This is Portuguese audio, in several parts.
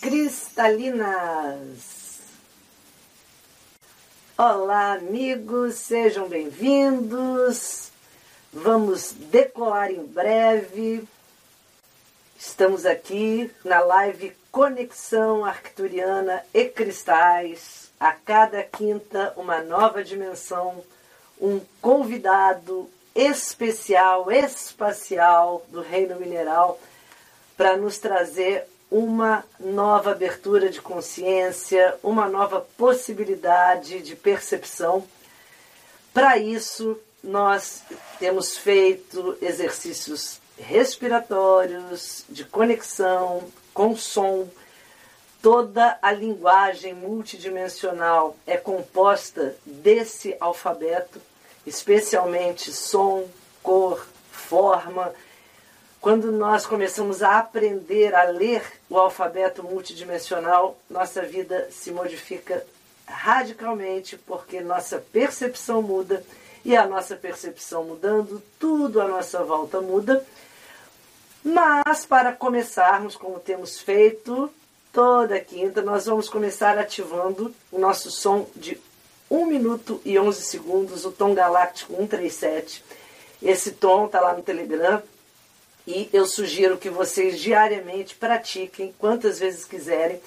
cristalinas. Olá, amigos, sejam bem-vindos. Vamos decolar em breve. Estamos aqui na live Conexão Arcturiana e Cristais. A cada quinta, uma nova dimensão, um convidado especial, espacial do Reino Mineral para nos trazer uma nova abertura de consciência, uma nova possibilidade de percepção. Para isso, nós temos feito exercícios respiratórios, de conexão com som. Toda a linguagem multidimensional é composta desse alfabeto, especialmente som, cor, forma quando nós começamos a aprender a ler o alfabeto multidimensional, nossa vida se modifica radicalmente, porque nossa percepção muda e a nossa percepção mudando, tudo à nossa volta muda. Mas para começarmos, como temos feito toda quinta, nós vamos começar ativando o nosso som de 1 minuto e 11 segundos, o tom galáctico 137. Esse tom está lá no Telegram, e eu sugiro que vocês diariamente pratiquem quantas vezes quiserem.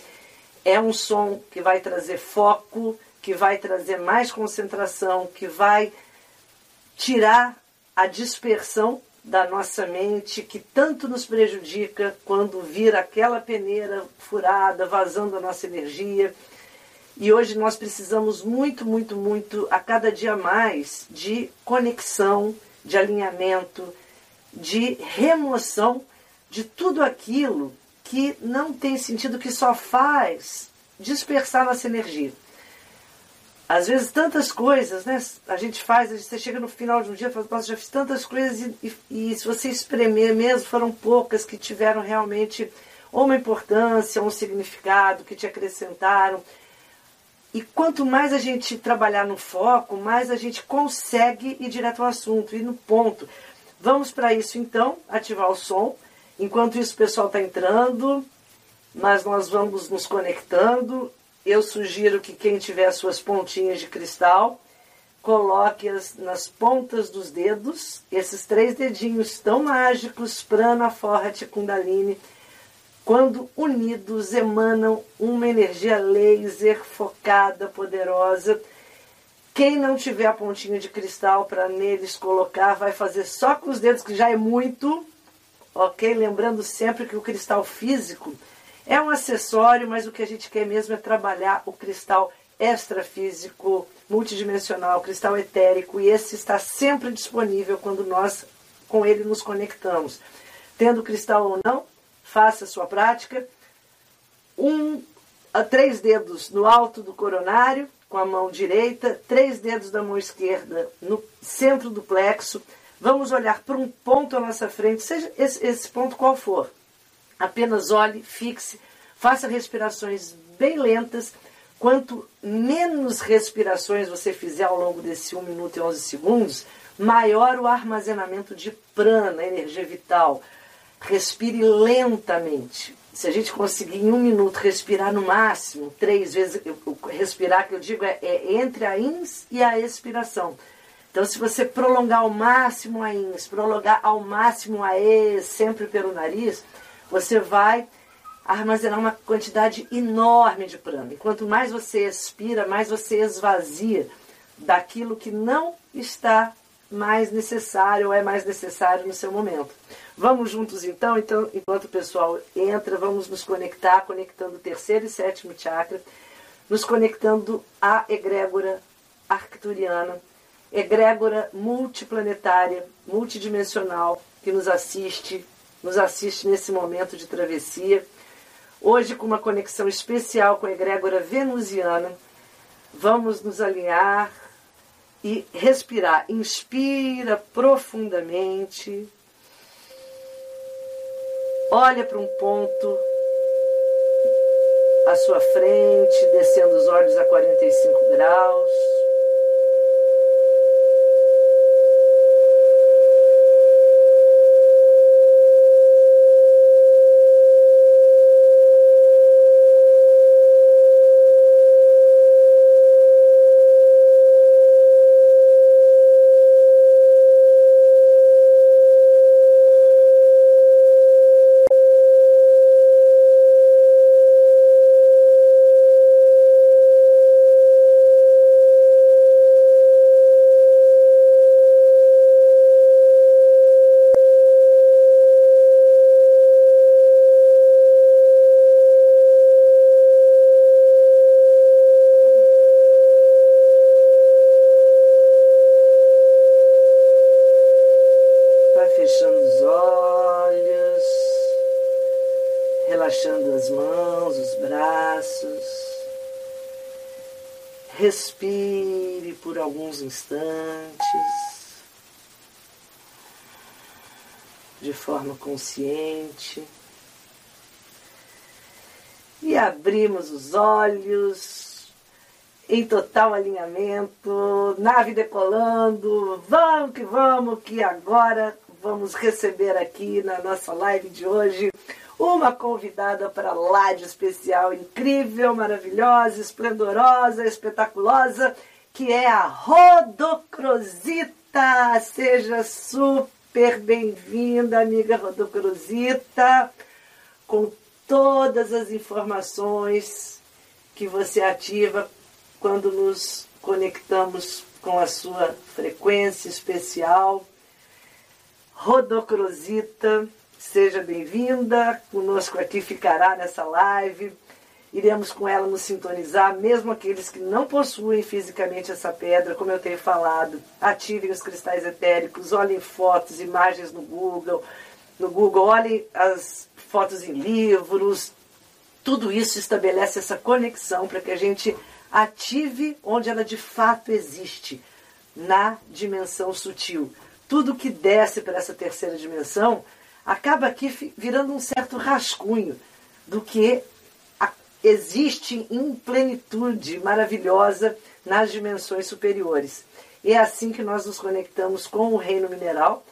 É um som que vai trazer foco, que vai trazer mais concentração, que vai tirar a dispersão da nossa mente que tanto nos prejudica quando vira aquela peneira furada, vazando a nossa energia. E hoje nós precisamos muito, muito, muito, a cada dia mais, de conexão, de alinhamento, de remoção de tudo aquilo que não tem sentido, que só faz dispersar nossa energia. Às vezes tantas coisas, né? A gente faz, você chega no final de um dia e fala, nossa, já fiz tantas coisas e, e, e se você espremer mesmo, foram poucas que tiveram realmente uma importância, um significado, que te acrescentaram. E quanto mais a gente trabalhar no foco, mais a gente consegue ir direto ao assunto, ir no ponto. Vamos para isso então, ativar o som. Enquanto isso o pessoal está entrando, mas nós vamos nos conectando. Eu sugiro que quem tiver suas pontinhas de cristal, coloque-as nas pontas dos dedos, esses três dedinhos tão mágicos, prana, forte, kundalini, quando unidos emanam uma energia laser focada, poderosa, quem não tiver a pontinha de cristal para neles colocar, vai fazer só com os dedos, que já é muito, ok? Lembrando sempre que o cristal físico é um acessório, mas o que a gente quer mesmo é trabalhar o cristal extrafísico, multidimensional, cristal etérico, e esse está sempre disponível quando nós com ele nos conectamos. Tendo cristal ou não, faça a sua prática. Um a três dedos no alto do coronário, com a mão direita, três dedos da mão esquerda no centro do plexo. Vamos olhar para um ponto à nossa frente, seja esse, esse ponto qual for. Apenas olhe, fixe, faça respirações bem lentas. Quanto menos respirações você fizer ao longo desse 1 minuto e 11 segundos, maior o armazenamento de prana, energia vital. Respire lentamente se a gente conseguir em um minuto respirar no máximo, três vezes, respirar que eu digo é, é, entre a ins e a expiração. Então, se você prolongar ao máximo a ins, prolongar ao máximo a ex, sempre pelo nariz, você vai armazenar uma quantidade enorme de prana. E quanto mais você expira, mais você esvazia daquilo que não está mais necessário ou é mais necessário no seu momento. Vamos juntos então? Então, enquanto o pessoal entra, vamos nos conectar, conectando o terceiro e sétimo chakra, nos conectando à egrégora arcturiana, egrégora multiplanetária, multidimensional, que nos assiste, nos assiste nesse momento de travessia. Hoje, com uma conexão especial com a egrégora venusiana, vamos nos alinhar e respirar. Inspira profundamente. Olha para um ponto à sua frente, descendo os olhos a 45 graus. Respire por alguns instantes, de forma consciente. E abrimos os olhos em total alinhamento, nave decolando. Vamos que vamos, que agora vamos receber aqui na nossa live de hoje uma convidada para lá de especial, incrível, maravilhosa, esplendorosa, espetaculosa, que é a Rodocrosita. Seja super bem-vinda, amiga Rodocrosita, com todas as informações que você ativa quando nos conectamos com a sua frequência especial. Rodocrosita Seja bem-vinda, conosco aqui ficará nessa live. Iremos com ela nos sintonizar, mesmo aqueles que não possuem fisicamente essa pedra, como eu tenho falado, ativem os cristais etéricos, olhem fotos, imagens no Google, no Google, olhem as fotos em livros. Tudo isso estabelece essa conexão para que a gente ative onde ela de fato existe, na dimensão sutil. Tudo que desce para essa terceira dimensão acaba aqui virando um certo rascunho do que existe em plenitude maravilhosa nas dimensões superiores. É assim que nós nos conectamos com o reino mineral.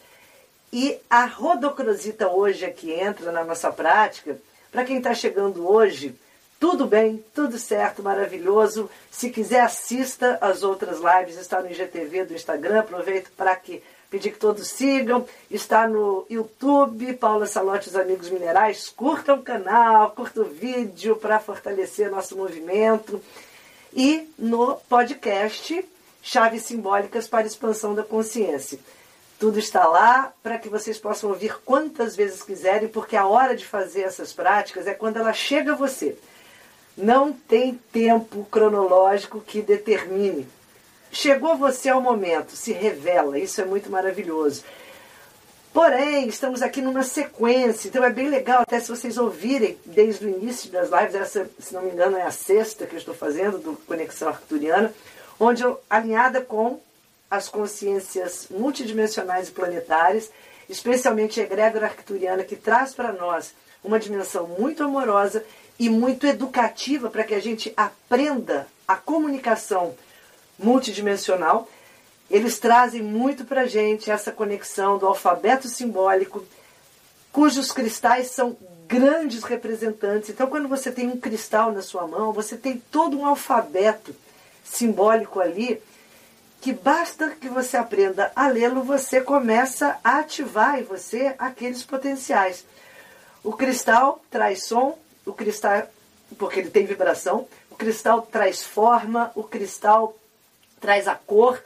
E a rodocrosita hoje aqui entra na nossa prática. Para quem está chegando hoje, tudo bem, tudo certo, maravilhoso. Se quiser, assista as outras lives, está no IGTV do Instagram. Aproveito para que pedir que todos sigam. Está no YouTube, Paula Salote os Amigos Minerais. Curta o canal, curta o vídeo para fortalecer nosso movimento. E no podcast Chaves Simbólicas para Expansão da Consciência. Tudo está lá para que vocês possam ouvir quantas vezes quiserem, porque a hora de fazer essas práticas é quando ela chega a você. Não tem tempo cronológico que determine Chegou você ao momento, se revela, isso é muito maravilhoso. Porém, estamos aqui numa sequência, então é bem legal, até se vocês ouvirem desde o início das lives, essa, se não me engano, é a sexta que eu estou fazendo do Conexão Arcturiana, onde eu, alinhada com as consciências multidimensionais e planetárias, especialmente a egrégora arcturiana, que traz para nós uma dimensão muito amorosa e muito educativa para que a gente aprenda a comunicação multidimensional, eles trazem muito para a gente essa conexão do alfabeto simbólico, cujos cristais são grandes representantes. Então, quando você tem um cristal na sua mão, você tem todo um alfabeto simbólico ali, que basta que você aprenda a lê-lo, você começa a ativar em você aqueles potenciais. O cristal traz som, o cristal, porque ele tem vibração, o cristal traz forma, o cristal traz a cor,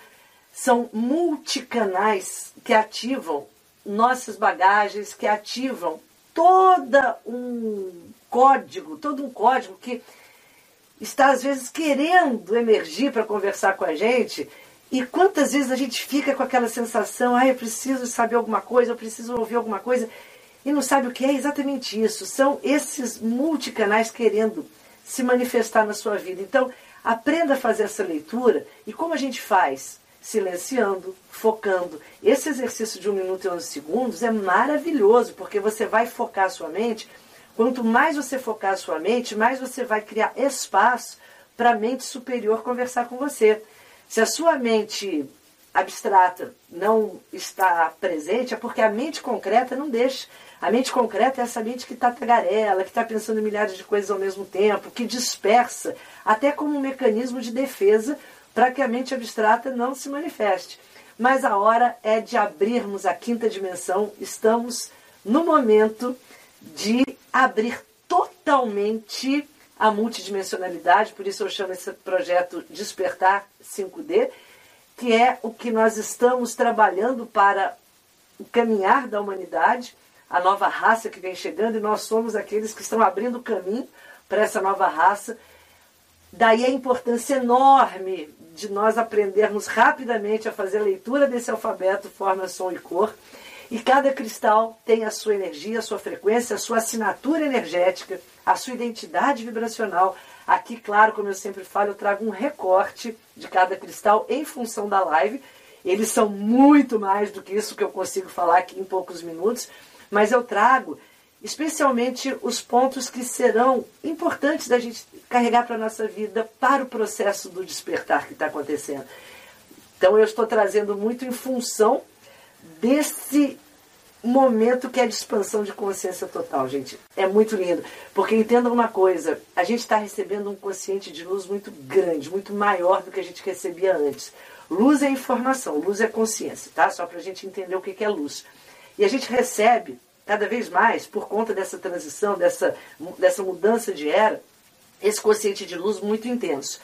são multicanais que ativam nossas bagagens, que ativam toda um código, todo um código que está às vezes querendo emergir para conversar com a gente. E quantas vezes a gente fica com aquela sensação, ah, eu preciso saber alguma coisa, eu preciso ouvir alguma coisa. e não sabe o que é exatamente isso. São esses multicanais querendo se manifestar na sua vida. Então, aprenda a fazer essa leitura e como a gente faz? Silenciando, focando. Esse exercício de um minuto e 11 segundos é maravilhoso, porque você vai focar a sua mente. Quanto mais você focar a sua mente, mais você vai criar espaço para a mente superior conversar com você. Se a sua mente abstrata não está presente, é porque a mente concreta não deixa. A mente concreta é essa mente que está tagarela, que está pensando em milhares de coisas ao mesmo tempo, que dispersa, até como um mecanismo de defesa para que a mente abstrata não se manifeste. Mas a hora é de abrirmos a quinta dimensão, estamos no momento de abrir totalmente a multidimensionalidade, por isso eu chamo esse projeto Despertar 5D, que é o que nós estamos trabalhando para o caminhar da humanidade, a nova raça que vem chegando, e nós somos aqueles que estão abrindo caminho para essa nova raça. Daí a importância enorme de nós aprendermos rapidamente a fazer a leitura desse alfabeto, forma, som e cor. E cada cristal tem a sua energia, a sua frequência, a sua assinatura energética, a sua identidade vibracional, Aqui, claro, como eu sempre falo, eu trago um recorte de cada cristal em função da live. Eles são muito mais do que isso que eu consigo falar aqui em poucos minutos, mas eu trago especialmente os pontos que serão importantes da gente carregar para a nossa vida para o processo do despertar que está acontecendo. Então eu estou trazendo muito em função desse momento que é de expansão de consciência total, gente. É muito lindo. Porque entendam uma coisa: a gente está recebendo um consciente de luz muito grande, muito maior do que a gente recebia antes. Luz é informação, luz é consciência, tá? Só para a gente entender o que é luz. E a gente recebe cada vez mais, por conta dessa transição, dessa, dessa mudança de era, esse consciente de luz muito intenso.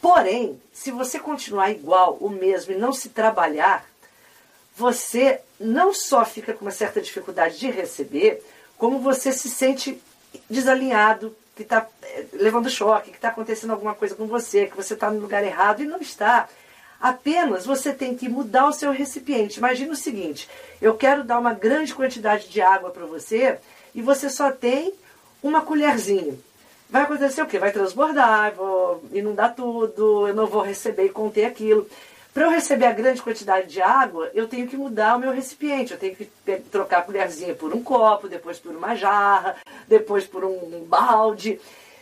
Porém, se você continuar igual, o mesmo, e não se trabalhar, você não só fica com uma certa dificuldade de receber, como você se sente desalinhado, que está eh, levando choque, que está acontecendo alguma coisa com você, que você está no lugar errado e não está. Apenas você tem que mudar o seu recipiente. Imagina o seguinte: eu quero dar uma grande quantidade de água para você e você só tem uma colherzinha. Vai acontecer o quê? Vai transbordar, vou inundar tudo, eu não vou receber e conter aquilo. Para eu receber a grande quantidade de água, eu tenho que mudar o meu recipiente. Eu tenho que trocar a colherzinha por um copo, depois por uma jarra, depois por um balde.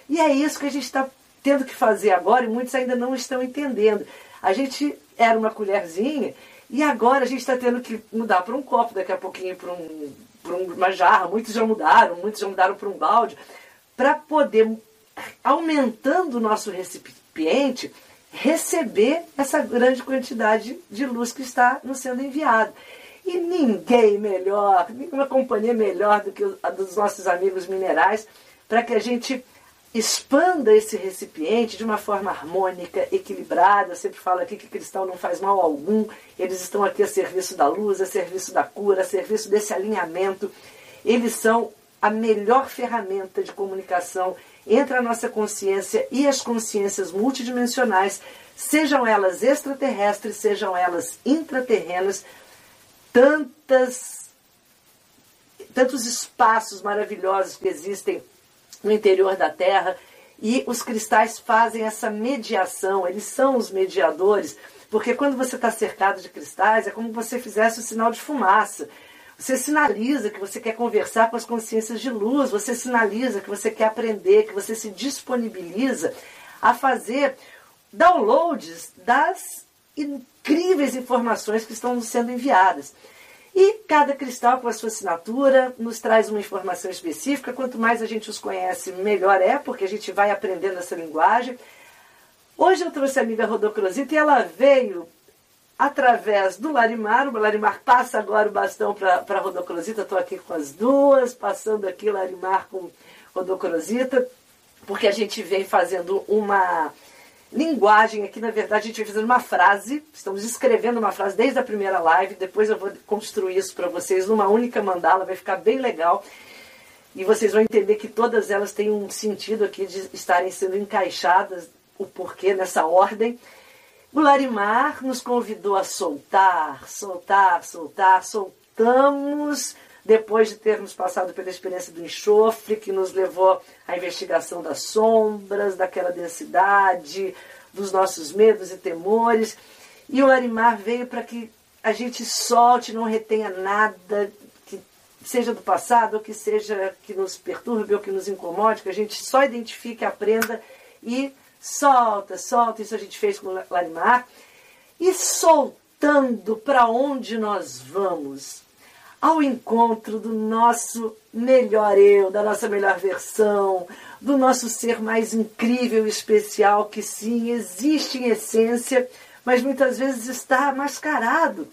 E é isso que a gente está tendo que fazer agora e muitos ainda não estão entendendo. A gente era uma colherzinha e agora a gente está tendo que mudar para um copo, daqui a pouquinho para um, uma jarra. Muitos já mudaram, muitos já mudaram para um balde, para poder, aumentando o nosso recipiente, receber essa grande quantidade de luz que está nos sendo enviada. E ninguém melhor, nenhuma companhia melhor do que a dos nossos amigos minerais, para que a gente expanda esse recipiente de uma forma harmônica, equilibrada. Eu sempre falo aqui que cristal não faz mal algum, eles estão aqui a serviço da luz, a serviço da cura, a serviço desse alinhamento. Eles são a melhor ferramenta de comunicação entre a nossa consciência e as consciências multidimensionais, sejam elas extraterrestres, sejam elas intraterrenas, tantas, tantos espaços maravilhosos que existem no interior da Terra. E os cristais fazem essa mediação, eles são os mediadores, porque quando você está cercado de cristais, é como se você fizesse o sinal de fumaça. Você sinaliza que você quer conversar com as consciências de luz, você sinaliza que você quer aprender, que você se disponibiliza a fazer downloads das incríveis informações que estão sendo enviadas. E cada cristal com a sua assinatura nos traz uma informação específica. Quanto mais a gente os conhece, melhor é, porque a gente vai aprendendo essa linguagem. Hoje eu trouxe a amiga Rodocrosita e ela veio através do Larimar. O Larimar passa agora o bastão para a Rodocrosita. Estou aqui com as duas, passando aqui Larimar com Rodocrosita, porque a gente vem fazendo uma linguagem aqui, na verdade, a gente vem fazendo uma frase. Estamos escrevendo uma frase desde a primeira live. Depois eu vou construir isso para vocês numa única mandala, vai ficar bem legal. E vocês vão entender que todas elas têm um sentido aqui de estarem sendo encaixadas, o porquê nessa ordem. O Larimar nos convidou a soltar, soltar, soltar, soltamos depois de termos passado pela experiência do enxofre, que nos levou à investigação das sombras, daquela densidade, dos nossos medos e temores. E o Arimar veio para que a gente solte, não retenha nada que seja do passado, ou que seja que nos perturbe ou que nos incomode, que a gente só identifique, aprenda e solta, solta. Isso a gente fez com o Arimar. E soltando para onde nós vamos ao encontro do nosso melhor eu, da nossa melhor versão, do nosso ser mais incrível e especial, que sim, existe em essência, mas muitas vezes está mascarado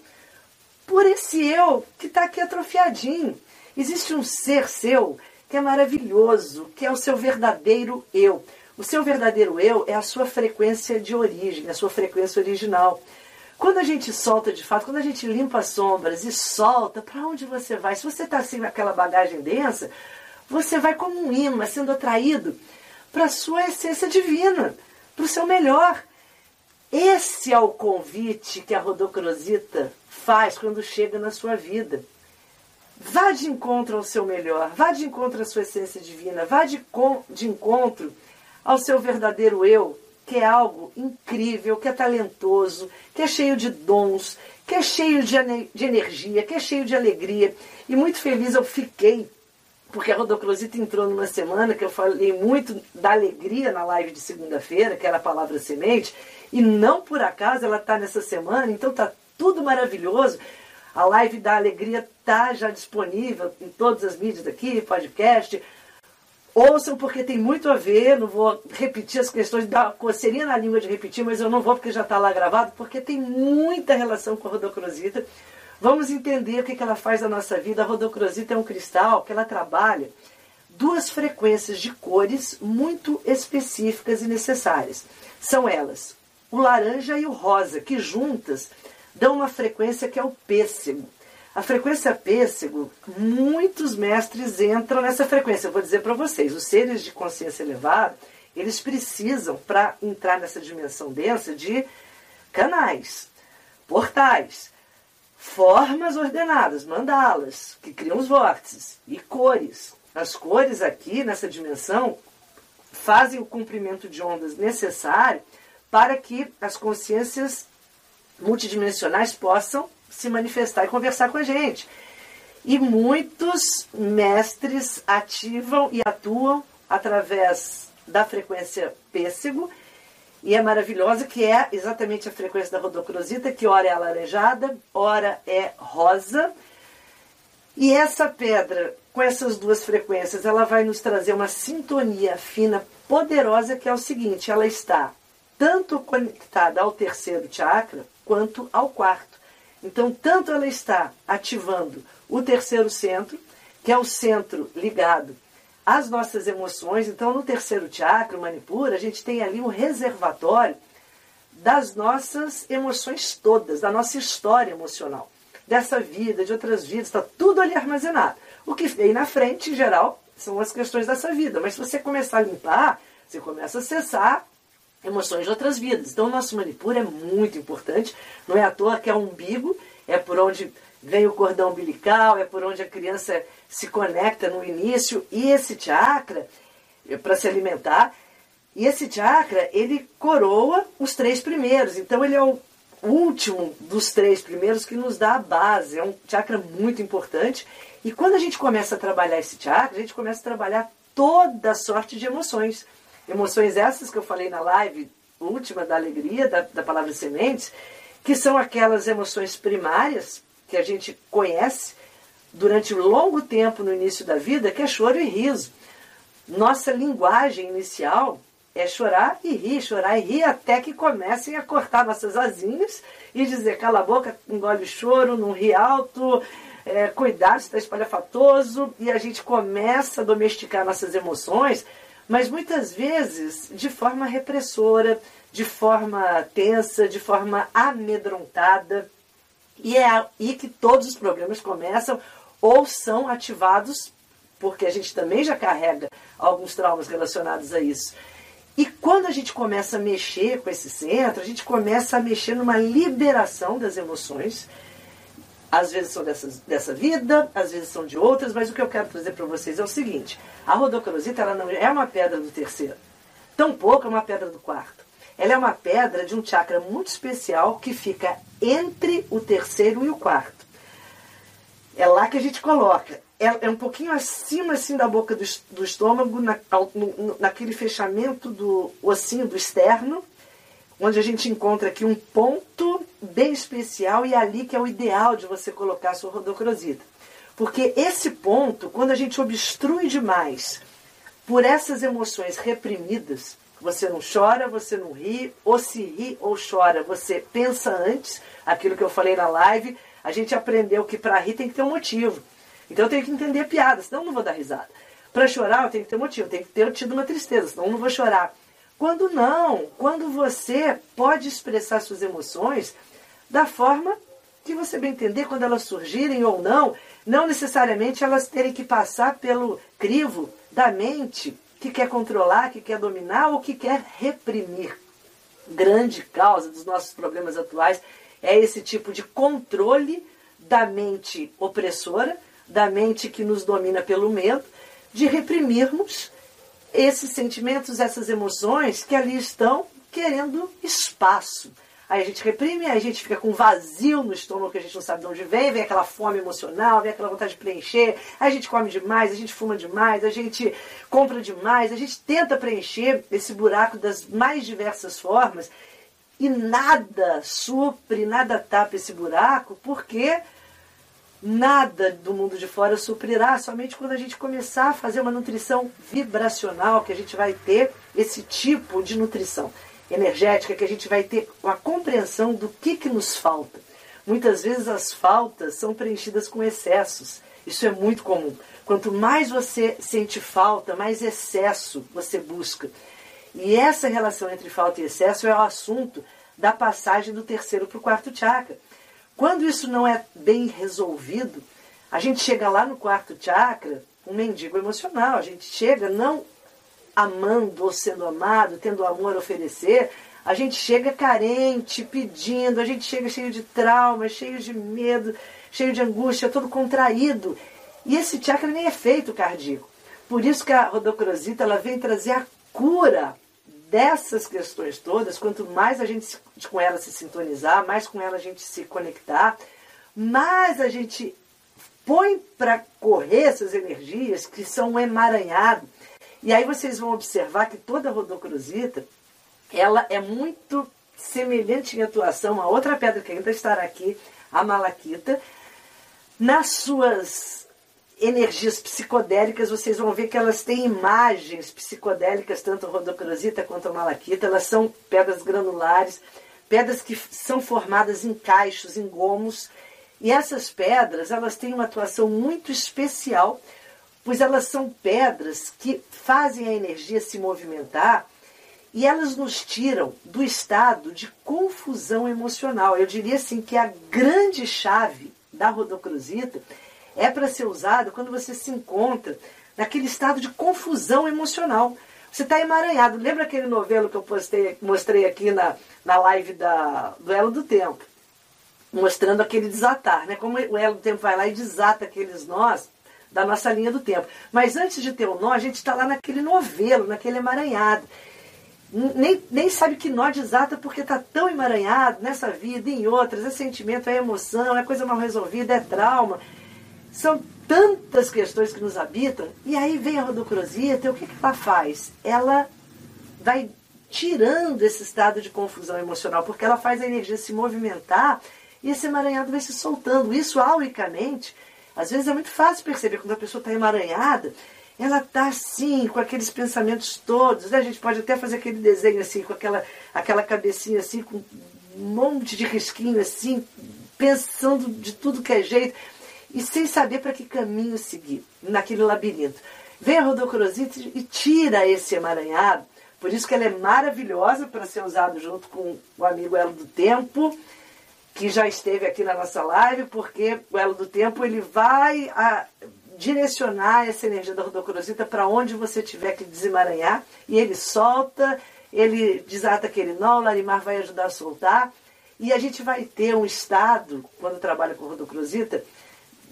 por esse eu que está aqui atrofiadinho. Existe um ser seu que é maravilhoso, que é o seu verdadeiro eu. O seu verdadeiro eu é a sua frequência de origem, a sua frequência original. Quando a gente solta de fato, quando a gente limpa as sombras e solta, para onde você vai? Se você está assim naquela bagagem densa, você vai como um imã sendo atraído para a sua essência divina, para o seu melhor. Esse é o convite que a Rodocrosita faz quando chega na sua vida. Vá de encontro ao seu melhor, vá de encontro à sua essência divina, vá de, de encontro ao seu verdadeiro eu, que é algo incrível, que é talentoso, que é cheio de dons, que é cheio de, de energia, que é cheio de alegria. E muito feliz eu fiquei, porque a Rodocrosita entrou numa semana que eu falei muito da alegria na live de segunda-feira, que era a palavra semente, e não por acaso ela está nessa semana, então está tudo maravilhoso. A live da alegria está já disponível em todas as mídias daqui, podcast, Ouçam porque tem muito a ver, não vou repetir as questões, da coceirinha na língua de repetir, mas eu não vou porque já está lá gravado, porque tem muita relação com a rodocrosita. Vamos entender o que, que ela faz na nossa vida. A rodocrosita é um cristal que ela trabalha duas frequências de cores muito específicas e necessárias. São elas o laranja e o rosa, que juntas dão uma frequência que é o pêssego. A frequência pêssego, muitos mestres entram nessa frequência. Eu vou dizer para vocês, os seres de consciência elevada, eles precisam, para entrar nessa dimensão densa, de canais, portais, formas ordenadas, mandalas, que criam os vórtices, e cores. As cores aqui, nessa dimensão, fazem o comprimento de ondas necessário para que as consciências multidimensionais possam se manifestar e conversar com a gente. E muitos mestres ativam e atuam através da frequência pêssego, e é maravilhosa, que é exatamente a frequência da rodocrosita, que ora é alaranjada, ora é rosa. E essa pedra, com essas duas frequências, ela vai nos trazer uma sintonia fina, poderosa, que é o seguinte: ela está tanto conectada ao terceiro chakra quanto ao quarto. Então, tanto ela está ativando o terceiro centro, que é o centro ligado às nossas emoções. Então, no terceiro chakra, Manipura, a gente tem ali um reservatório das nossas emoções todas, da nossa história emocional, dessa vida, de outras vidas, está tudo ali armazenado. O que vem na frente, em geral, são as questões dessa vida. Mas se você começar a limpar, você começa a acessar emoções de outras vidas. Então, o nosso Manipura é muito importante. Não é à toa que é um umbigo, é por onde vem o cordão umbilical, é por onde a criança se conecta no início. E esse chakra, é para se alimentar, e esse chakra, ele coroa os três primeiros. Então, ele é o último dos três primeiros que nos dá a base. É um chakra muito importante. E quando a gente começa a trabalhar esse chakra, a gente começa a trabalhar toda sorte de emoções. Emoções essas que eu falei na live última da alegria, da, da palavra sementes, que são aquelas emoções primárias que a gente conhece durante um longo tempo no início da vida, que é choro e riso. Nossa linguagem inicial é chorar e rir, chorar e rir até que comecem a cortar nossas asinhas e dizer cala a boca, engole o choro, não ri alto, é, cuidado, está espalhafatoso, e a gente começa a domesticar nossas emoções mas muitas vezes de forma repressora, de forma tensa, de forma amedrontada. E é aí que todos os problemas começam ou são ativados, porque a gente também já carrega alguns traumas relacionados a isso. E quando a gente começa a mexer com esse centro, a gente começa a mexer numa liberação das emoções, Às vezes são dessas, dessa vida, às vezes são de outras, mas o que eu quero trazer para vocês é o seguinte: a rodocrosita ela não é uma pedra do terceiro, tampouco é uma pedra do quarto. Ela é uma pedra de um chakra muito especial que fica entre o terceiro e o quarto. É lá que a gente coloca. É, é um pouquinho acima assim da boca do, do estômago, na, no, naquele fechamento do ossinho do externo, onde a gente encontra aqui um ponto bem especial e é ali que é o ideal de você colocar a sua rodocrosita. Porque esse ponto, quando a gente obstrui demais por essas emoções reprimidas, você não chora, você não ri, ou se ri ou chora, você pensa antes, aquilo que eu falei na live, a gente aprendeu que para rir tem que ter um motivo. Então eu tenho que entender a piada, senão eu não vou dar risada. Para chorar eu tenho que ter motivo, eu tenho que ter tido uma tristeza, senão eu não vou chorar. Quando não, quando você pode expressar suas emoções da forma que você bem entender, quando elas surgirem ou não, não necessariamente elas terem que passar pelo crivo da mente que quer controlar, que quer dominar ou que quer reprimir. Grande causa dos nossos problemas atuais é esse tipo de controle da mente opressora, da mente que nos domina pelo medo, de reprimirmos esses sentimentos, essas emoções que ali estão querendo espaço. Aí a gente reprime, aí a gente fica com vazio no estômago que a gente não sabe de onde vem, vem aquela fome emocional, vem aquela vontade de preencher, a gente come demais, a gente fuma demais, a gente compra demais, a gente tenta preencher esse buraco das mais diversas formas e nada supre, nada tapa esse buraco, porque nada do mundo de fora suprirá, somente quando a gente começar a fazer uma nutrição vibracional, que a gente vai ter esse tipo de nutrição energética que a gente vai ter uma compreensão do que, que nos falta. Muitas vezes as faltas são preenchidas com excessos. Isso é muito comum. Quanto mais você sente falta, mais excesso você busca. E essa relação entre falta e excesso é o assunto da passagem do terceiro para o quarto chakra. Quando isso não é bem resolvido, a gente chega lá no quarto chakra, um mendigo emocional. A gente chega não amando ou sendo amado, tendo amor a oferecer, a gente chega carente, pedindo, a gente chega cheio de trauma, cheio de medo, cheio de angústia, todo contraído. E esse chakra nem é feito cardíaco. Por isso que a rodocrosita ela vem trazer a cura dessas questões todas. Quanto mais a gente com ela se sintonizar, mais com ela a gente se conectar, mais a gente põe para correr essas energias que são um emaranhado e aí vocês vão observar que toda rodocrosita, ela é muito semelhante em atuação a outra pedra que ainda estará aqui, a malaquita. Nas suas energias psicodélicas, vocês vão ver que elas têm imagens psicodélicas, tanto a rodocrosita quanto a malaquita. Elas são pedras granulares, pedras que são formadas em caixos, em gomos. E essas pedras, elas têm uma atuação muito especial pois elas são pedras que fazem a energia se movimentar e elas nos tiram do estado de confusão emocional. Eu diria assim que a grande chave da rodocrosita é para ser usada quando você se encontra naquele estado de confusão emocional. Você está emaranhado. Lembra aquele novelo que eu postei, mostrei aqui na, na live da, do Elo do Tempo? Mostrando aquele desatar, né? Como o Elo do Tempo vai lá e desata aqueles nós da nossa linha do tempo. Mas antes de ter o nó, a gente está lá naquele novelo, naquele emaranhado. Nem, nem sabe que nó desata porque está tão emaranhado nessa vida e em outras. É sentimento, é emoção, é coisa mal resolvida, é trauma. São tantas questões que nos habitam. E aí vem a rodocrosita, o que, que ela faz? Ela vai tirando esse estado de confusão emocional, porque ela faz a energia se movimentar e esse emaranhado vai se soltando. Isso, auricamente, às vezes é muito fácil perceber quando a pessoa está emaranhada, ela está assim, com aqueles pensamentos todos. Né? A gente pode até fazer aquele desenho assim, com aquela, aquela cabecinha assim, com um monte de risquinho assim, pensando de tudo que é jeito, e sem saber para que caminho seguir naquele labirinto. Vem a rodocrosita e tira esse emaranhado. Por isso que ela é maravilhosa para ser usado junto com o amigo Elo do Tempo que já esteve aqui na nossa live, porque o Elo do Tempo ele vai direcionar essa energia da rodocrosita para onde você tiver que desemaranhar, e ele solta, ele desata aquele nó, o Larimar vai ajudar a soltar, E a gente vai ter um estado, quando trabalha com rodocrosita,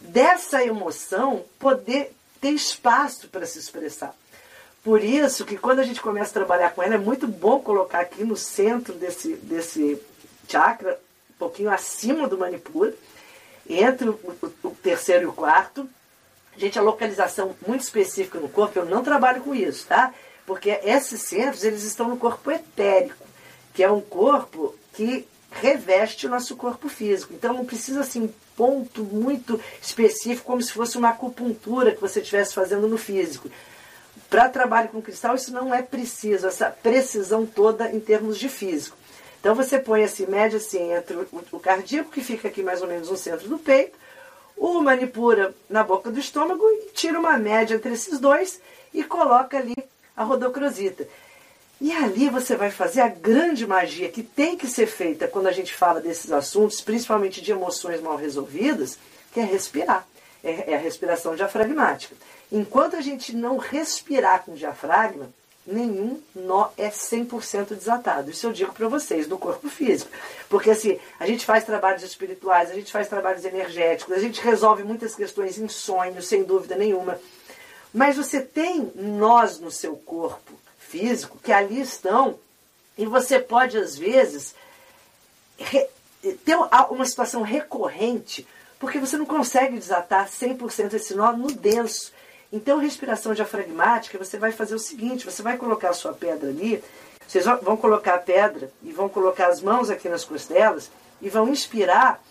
dessa emoção poder ter espaço para se expressar. Por isso que quando a gente começa a trabalhar com ela, é muito bom colocar aqui no centro desse, desse chakra, um pouquinho acima do Manipura, entre o, o, terceiro e o quarto. Gente, a localização muito específica no corpo, eu não trabalho com isso, tá? Porque esses centros, eles estão no corpo etérico, que é um corpo que reveste o nosso corpo físico. Então não precisa assim um ponto muito específico, como se fosse uma acupuntura que você estivesse fazendo no físico. Para trabalho com cristal, isso não é preciso, essa precisão toda em termos de físico. Então você põe assim, média assim, entre o cardíaco, que fica aqui mais ou menos no centro do peito, o manipura na boca do estômago e tira uma média entre esses dois e coloca ali a rodocrosita. E ali você vai fazer a grande magia que tem que ser feita quando a gente fala desses assuntos, principalmente de emoções mal resolvidas, que é respirar. É, é a respiração diafragmática. Enquanto a gente não respirar com diafragma, nenhum nó é 100% desatado. Isso eu digo para vocês, do corpo físico. Porque assim, a gente faz trabalhos espirituais, a gente faz trabalhos energéticos, a gente resolve muitas questões em sonho, sem dúvida nenhuma. Mas você tem nós no seu corpo físico que ali estão e você pode, às vezes, ter uma situação recorrente porque você não consegue desatar 100% esse nó no denso. Então, respiração diafragmática, você vai fazer o seguinte: você vai colocar a sua pedra ali, vocês vão colocar a pedra e vão colocar as mãos aqui nas costelas e vão inspirar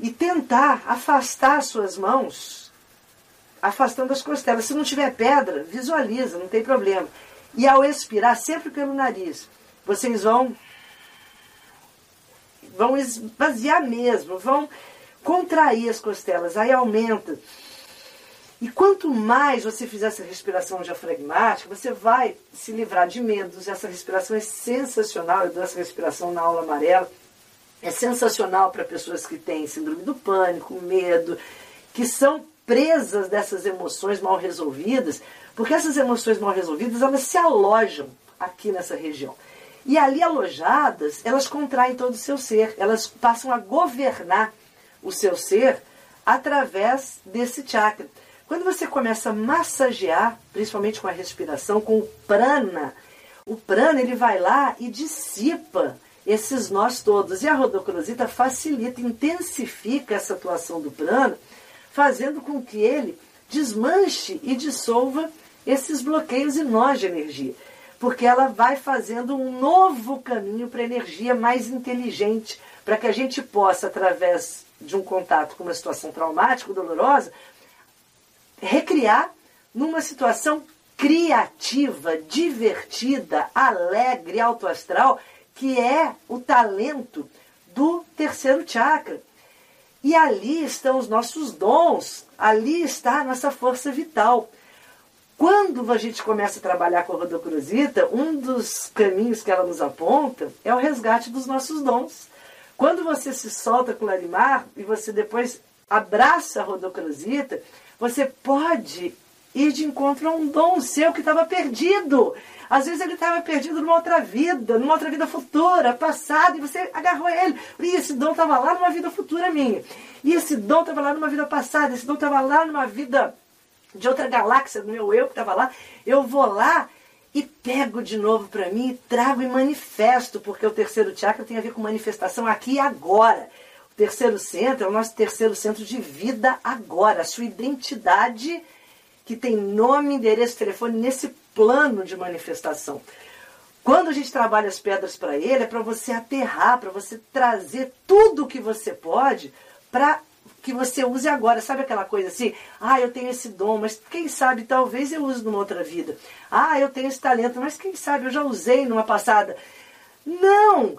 e tentar afastar as suas mãos afastando as costelas. Se não tiver pedra, visualiza, não tem problema. E ao expirar, sempre pelo nariz, vocês vão vão esvaziar mesmo, vão contrair as costelas, aí aumenta. E quanto mais você fizer essa respiração diafragmática, você vai se livrar de medos. Essa respiração é sensacional. Eu dou essa respiração na aula amarela. É sensacional para pessoas que têm síndrome do pânico, medo, que são presas dessas emoções mal resolvidas, porque essas emoções mal resolvidas elas se alojam aqui nessa região. E ali alojadas, elas contraem todo o seu ser, elas passam a governar o seu ser através desse chakra. Quando você começa a massagear, principalmente com a respiração, com o prana, o prana ele vai lá e dissipa esses nós todos. E a rodocrosita facilita, intensifica essa atuação do prana fazendo com que ele desmanche e dissolva esses bloqueios e nós de energia. Porque ela vai fazendo um novo caminho para a energia mais inteligente, para que a gente possa, através de um contato com uma situação traumática, dolorosa, recriar numa situação criativa, divertida, alegre, autoastral, que é o talento do terceiro chakra. E ali estão os nossos dons, ali está a nossa força vital. Quando a gente começa a trabalhar com a rodocrosita, um dos caminhos que ela nos aponta é o resgate dos nossos dons. Quando você se solta com o Larimar e você depois abraça a rodocrosita, você pode ir de encontro a um dom seu que estava perdido. Às vezes ele estava perdido numa outra vida, numa outra vida futura, passada, e você agarrou ele. E esse dom estava lá numa vida futura minha. E esse dom estava lá numa vida passada, esse dom estava lá numa vida de outra galáxia, do meu eu que estava lá. Eu vou lá e pego de novo para mim e trago e manifesto, porque o terceiro chakra tem a ver com manifestação aqui e agora. O terceiro centro é o nosso terceiro centro de vida agora, a sua identidade que tem nome, endereço, telefone nesse plano de manifestação. Quando a gente trabalha as pedras para ele, é para você aterrar, para você trazer tudo o que você pode para que você use agora. Sabe aquela coisa assim? Ah, eu tenho esse dom, mas quem sabe talvez eu use numa outra vida. Ah, eu tenho esse talento, mas quem sabe eu já usei numa passada. Não!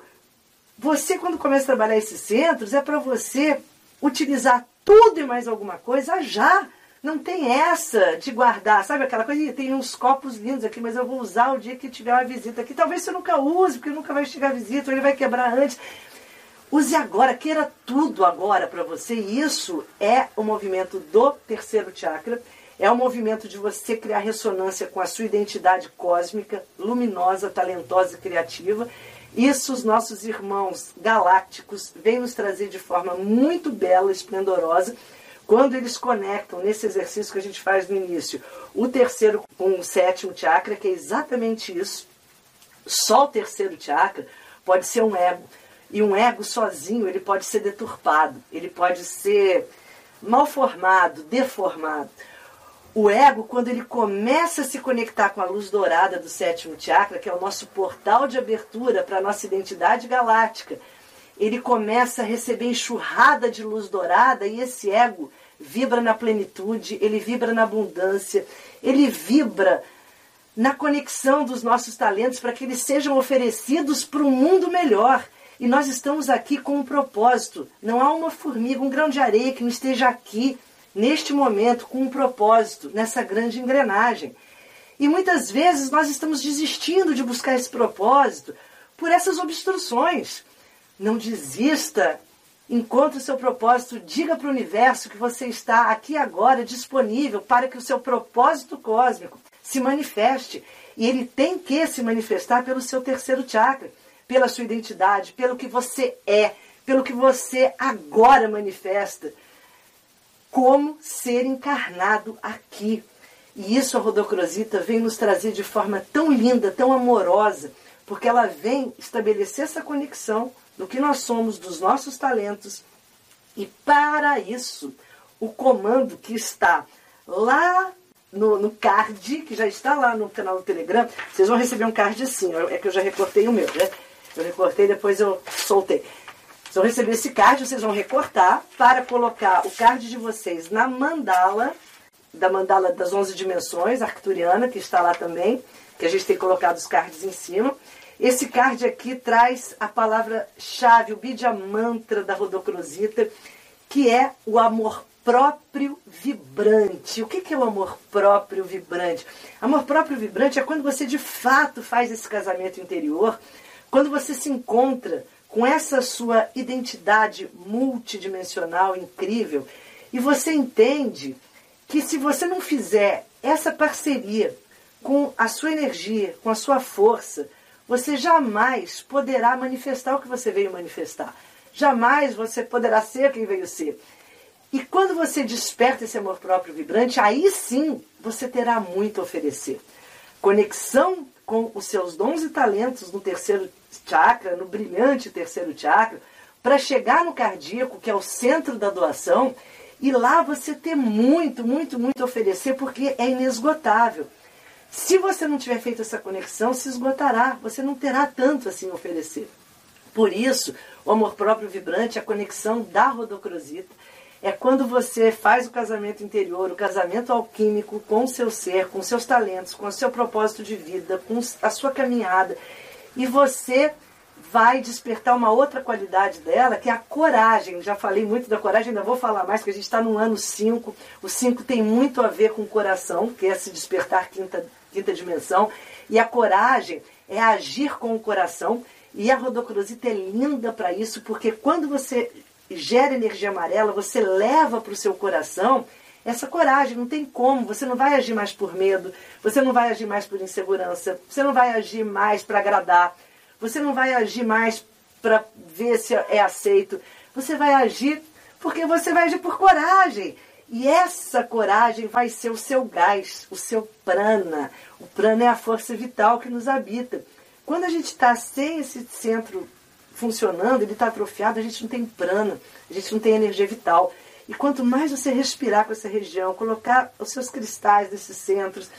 Você, quando começa a trabalhar esses centros, é para você utilizar tudo e mais alguma coisa já. Não tem essa de guardar, sabe aquela coisa? Tem uns copos lindos aqui, mas eu vou usar o dia que tiver uma visita aqui. Talvez você nunca use, porque nunca vai chegar a visita, ou ele vai quebrar antes. Use agora, queira tudo agora para você. E isso é o movimento do terceiro chakra. É o movimento de você criar ressonância com a sua identidade cósmica, luminosa, talentosa e criativa. Isso os nossos irmãos galácticos vêm nos trazer de forma muito bela, esplendorosa, quando eles conectam nesse exercício que a gente faz no início, o terceiro com o sétimo chakra, que é exatamente isso. Só o terceiro chakra pode ser um ego. E um ego sozinho, ele pode ser deturpado, ele pode ser mal formado, deformado. O ego, quando ele começa a se conectar com a luz dourada do sétimo chakra, que é o nosso portal de abertura para a nossa identidade galáctica, ele começa a receber enxurrada de luz dourada e esse ego vibra na plenitude, ele vibra na abundância, ele vibra na conexão dos nossos talentos para que eles sejam oferecidos para um mundo melhor. E nós estamos aqui com um propósito. Não há uma formiga, um grão de areia que não esteja aqui, neste momento, com um propósito, nessa grande engrenagem. E muitas vezes nós estamos desistindo de buscar esse propósito por essas obstruções. Não desista, encontre o seu propósito, diga para o universo que você está aqui agora disponível para que o seu propósito cósmico se manifeste. E ele tem que se manifestar pelo seu terceiro chakra, pela sua identidade, pelo que você é, pelo que você agora manifesta, como ser encarnado aqui. E isso a Rodocrosita vem nos trazer de forma tão linda, tão amorosa, porque ela vem estabelecer essa conexão do que nós somos, dos nossos talentos. E para isso, o comando que está lá no, no, card, que já está lá no canal do Telegram, vocês vão receber um card assim, é que eu já recortei o meu, né? Eu recortei, depois eu soltei. Vocês vão receber esse card, vocês vão recortar para colocar o card de vocês na mandala, da mandala das 11 dimensões, arcturiana, que está lá também, que a gente tem colocado os cards em cima. Esse card aqui traz a palavra-chave, o Bidya Mantra da Rodocrosita, que é o amor próprio vibrante. O que é o amor próprio vibrante? Amor próprio vibrante é quando você de fato faz esse casamento interior, quando você se encontra com essa sua identidade multidimensional incrível e você entende que se você não fizer essa parceria com a sua energia, com a sua força, você jamais poderá manifestar o que você veio manifestar. Jamais você poderá ser quem veio ser. E quando você desperta esse amor próprio vibrante, aí sim você terá muito a oferecer. Conexão com os seus dons e talentos no terceiro chakra, no brilhante terceiro chakra, para chegar no cardíaco, que é o centro da doação, e lá você ter muito, muito, muito a oferecer, porque é inesgotável. Se você não tiver feito essa conexão, se esgotará, você não terá tanto assim a oferecer. Por isso, o amor próprio vibrante, a conexão da rodocrosita, é quando você faz o casamento interior, o casamento alquímico com o seu ser, com seus talentos, com o seu propósito de vida, com a sua caminhada, e você vai despertar uma outra qualidade dela, que é a coragem. Já falei muito da coragem, ainda vou falar mais, porque a gente está no ano 5. O 5 tem muito a ver com o coração, que é se despertar quinta quinta dimensão. E a coragem é agir com o coração. E a rodocrosita é linda para isso, porque quando você gera energia amarela, você leva para o seu coração essa coragem. Não tem como. Você não vai agir mais por medo, você não vai agir mais por insegurança, você não vai agir mais para agradar, você não vai agir mais para ver se é aceito. Você vai agir porque você vai agir por coragem. E essa coragem vai ser o seu gás, o seu prana. O prana é a força vital que nos habita. Quando a gente está sem esse centro funcionando, ele está atrofiado, a gente não tem prana, a gente não tem energia vital. E quanto mais você respirar com essa região, colocar os seus cristais nesses centros,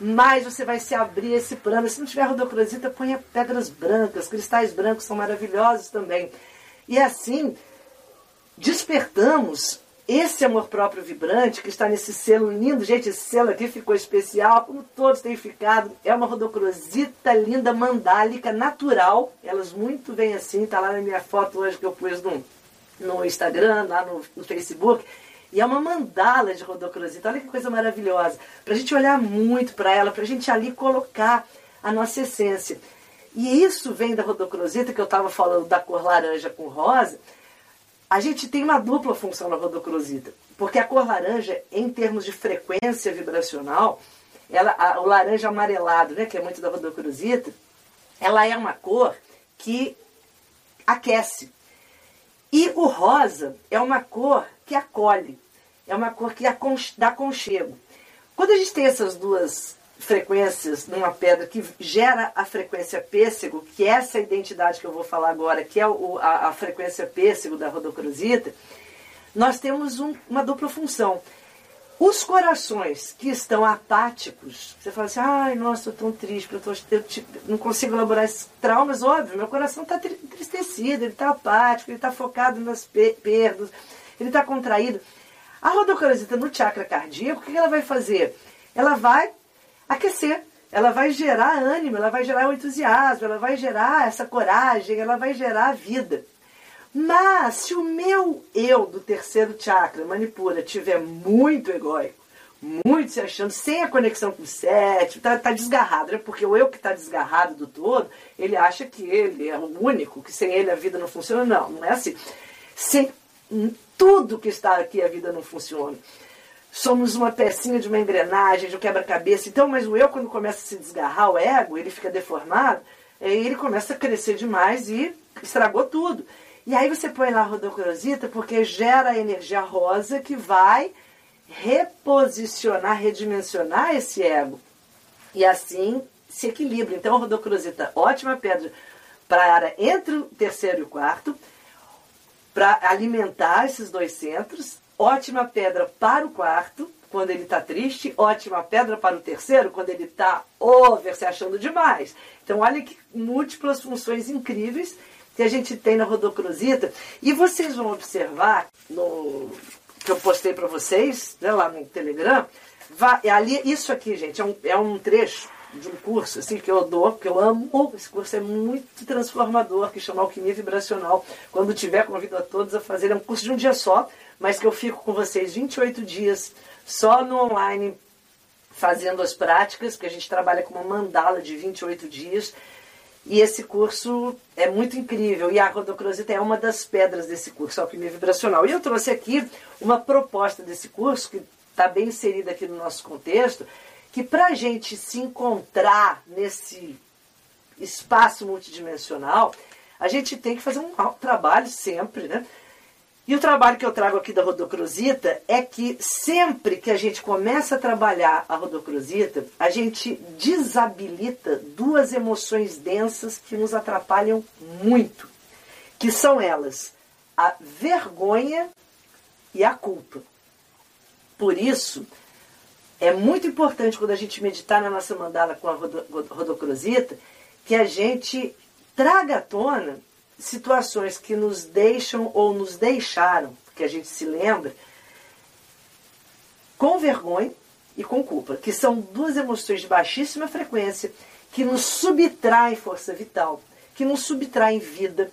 mais você vai se abrir esse prana. Se não tiver rodocrosita, ponha pedras brancas, cristais brancos são maravilhosos também. E assim, despertamos esse amor próprio vibrante que está nesse selo lindo, gente, esse selo aqui ficou especial, como todos têm ficado. É uma rodocrosita linda, mandálica, natural. Elas muito bem assim, está lá na minha foto hoje que eu pus no, no Instagram, lá no, no Facebook. E é uma mandala de rodocrosita. Olha que coisa maravilhosa. Para a gente olhar muito para ela, para a gente ali colocar a nossa essência. E isso vem da rodocrosita, que eu estava falando da cor laranja com rosa, a gente tem uma dupla função na rodocrosita, porque a cor laranja, em termos de frequência vibracional, ela, a, o laranja amarelado, né, que é muito da rodocrosita, ela é uma cor que aquece. E o rosa é uma cor que acolhe, é uma cor que dá conchego. Quando a gente tem essas duas frequências numa pedra que gera a frequência pêssego, que é essa identidade que eu vou falar agora, que é o, a, a, frequência pêssego da rodocrosita, nós temos um, uma dupla função. Os corações que estão apáticos, você fala assim, ai, nossa, eu estou tão triste, eu, tô, eu não consigo elaborar esses traumas, óbvio, meu coração está entristecido, ele está apático, ele está focado nas perdas, ele está contraído. A rodocrosita no chakra cardíaco, o que ela vai fazer? Ela vai aquecer, ela vai gerar ânimo, ela vai gerar o entusiasmo, ela vai gerar essa coragem, ela vai gerar a vida. Mas se o meu eu do terceiro chakra, Manipura, tiver muito egóico, muito se achando, sem a conexão com o sete, tá, tá desgarrado, né? Porque o eu que está desgarrado do todo, ele acha que ele é o único, que sem ele a vida não funciona. Não, não é assim. Sem tudo que está aqui a vida não funciona. Somos uma pecinha de uma engrenagem, de um quebra-cabeça. Então, mas o eu, quando começa a se desgarrar, o ego, ele fica deformado, aí ele começa a crescer demais e estragou tudo. E aí você põe lá a rodocrosita porque gera a energia rosa que vai reposicionar, redimensionar esse ego. E assim se equilibra. Então a rodocrosita, ótima pedra para a área entre o terceiro e o quarto, para alimentar esses dois centros. Ótima pedra para o quarto, quando ele está triste. Ótima pedra para o terceiro, quando ele está over, se achando demais. Então olha que múltiplas funções incríveis que a gente tem na rodocrosita. E vocês vão observar no que eu postei para vocês, né, lá no Telegram, vai, é ali, isso aqui, gente, é um, é um trecho de um curso assim, que eu dou, que eu amo. Esse curso é muito transformador, que chama Alquimia Vibracional. Quando tiver, convido a todos a fazer. É um curso de um dia só, mas que eu fico com vocês 28 dias só no online, fazendo as práticas, que a gente trabalha com uma mandala de 28 dias. E esse curso é muito incrível. E a rodocrosita é uma das pedras desse curso, Alquimia Vibracional. E eu trouxe aqui uma proposta desse curso, que está bem inserida aqui no nosso contexto, que para a gente se encontrar nesse espaço multidimensional, a gente tem que fazer um trabalho sempre, né? E o trabalho que eu trago aqui da rodocrosita é que sempre que a gente começa a trabalhar a rodocrosita, a gente desabilita duas emoções densas que nos atrapalham muito, que são elas a vergonha e a culpa. Por isso, é muito importante quando a gente meditar na nossa mandala com a rodocrosita, que a gente traga à tona situações que nos deixam ou nos deixaram, que a gente se lembra, com vergonha e com culpa, que são duas emoções de baixíssima frequência que nos subtraem força vital, que nos subtraem vida.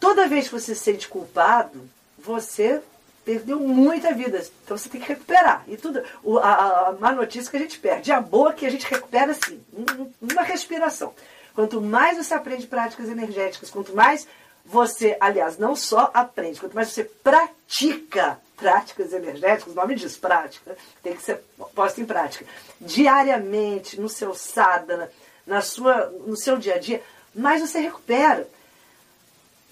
Toda vez que você se sente culpado, você perdeu muita vida. Então você tem que recuperar. E tudo, a, a má notícia é que a gente perde. A boa é que a gente recupera assim, numa respiração. Quanto mais você aprende práticas energéticas, quanto mais você, aliás, não só aprende, quanto mais você pratica práticas energéticas, o nome diz prática, tem que ser posta em prática, diariamente, no seu sadhana, na sua, no seu dia a dia, mais você recupera.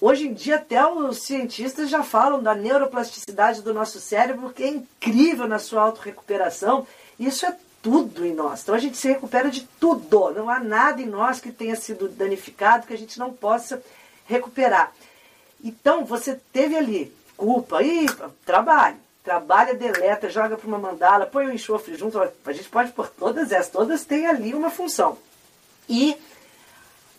Hoje em dia, até os cientistas já falam da neuroplasticidade do nosso cérebro, que é incrível na sua autorrecuperação. Isso é tudo em nós. Então a gente se recupera de tudo. Não há nada em nós que tenha sido danificado que a gente não possa recuperar. Então, você teve ali culpa, aí trabalho. Trabalha, deleta, joga para uma mandala, põe o um enxofre junto. A gente pode pôr todas essas, todas têm ali uma função. E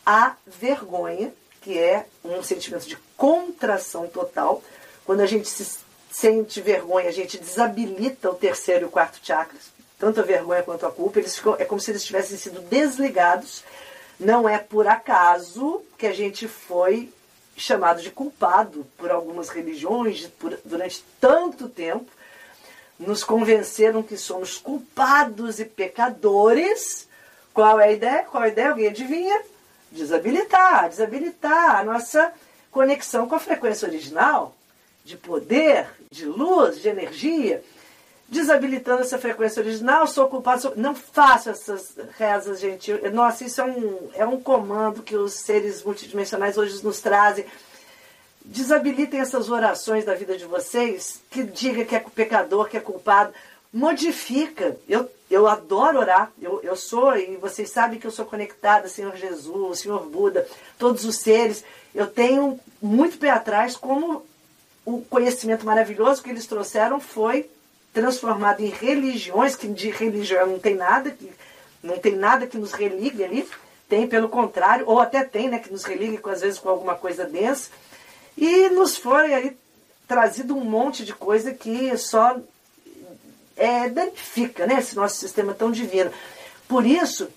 a vergonha, que é um sentimento de contração total. Quando a gente se sente vergonha, a gente desabilita o terceiro e o quarto chakras, tanto a vergonha quanto a culpa. Eles ficam, é como se eles tivessem sido desligados não é por acaso que a gente foi chamado de culpado por algumas religiões por, durante tanto tempo. Nos convenceram que somos culpados e pecadores. Qual é a ideia? Qual é a ideia? Alguém adivinha? Desabilitar, desabilitar a nossa conexão com a frequência original de poder, de luz, de energia. desabilitando essa frequência original, sou culpado, sou... não faço essas rezas, gente. Nossa, isso é um, é um comando que os seres multidimensionais hoje nos trazem. Desabilitem essas orações da vida de vocês, que diga que é pecador, que é culpado. Modifica. Eu, eu adoro orar, eu, eu sou, e vocês sabem que eu sou conectada, Senhor Jesus, Senhor Buda, todos os seres. Eu tenho muito pé atrás como o conhecimento maravilhoso que eles trouxeram foi transformado em religiões, que de religião não tem nada, que não tem nada que nos religue ali, tem pelo contrário, ou até tem, né, que nos religue às vezes com alguma coisa densa, e nos foi aí trazido um monte de coisa que só é, danifica né, esse nosso sistema tão divino. Por isso,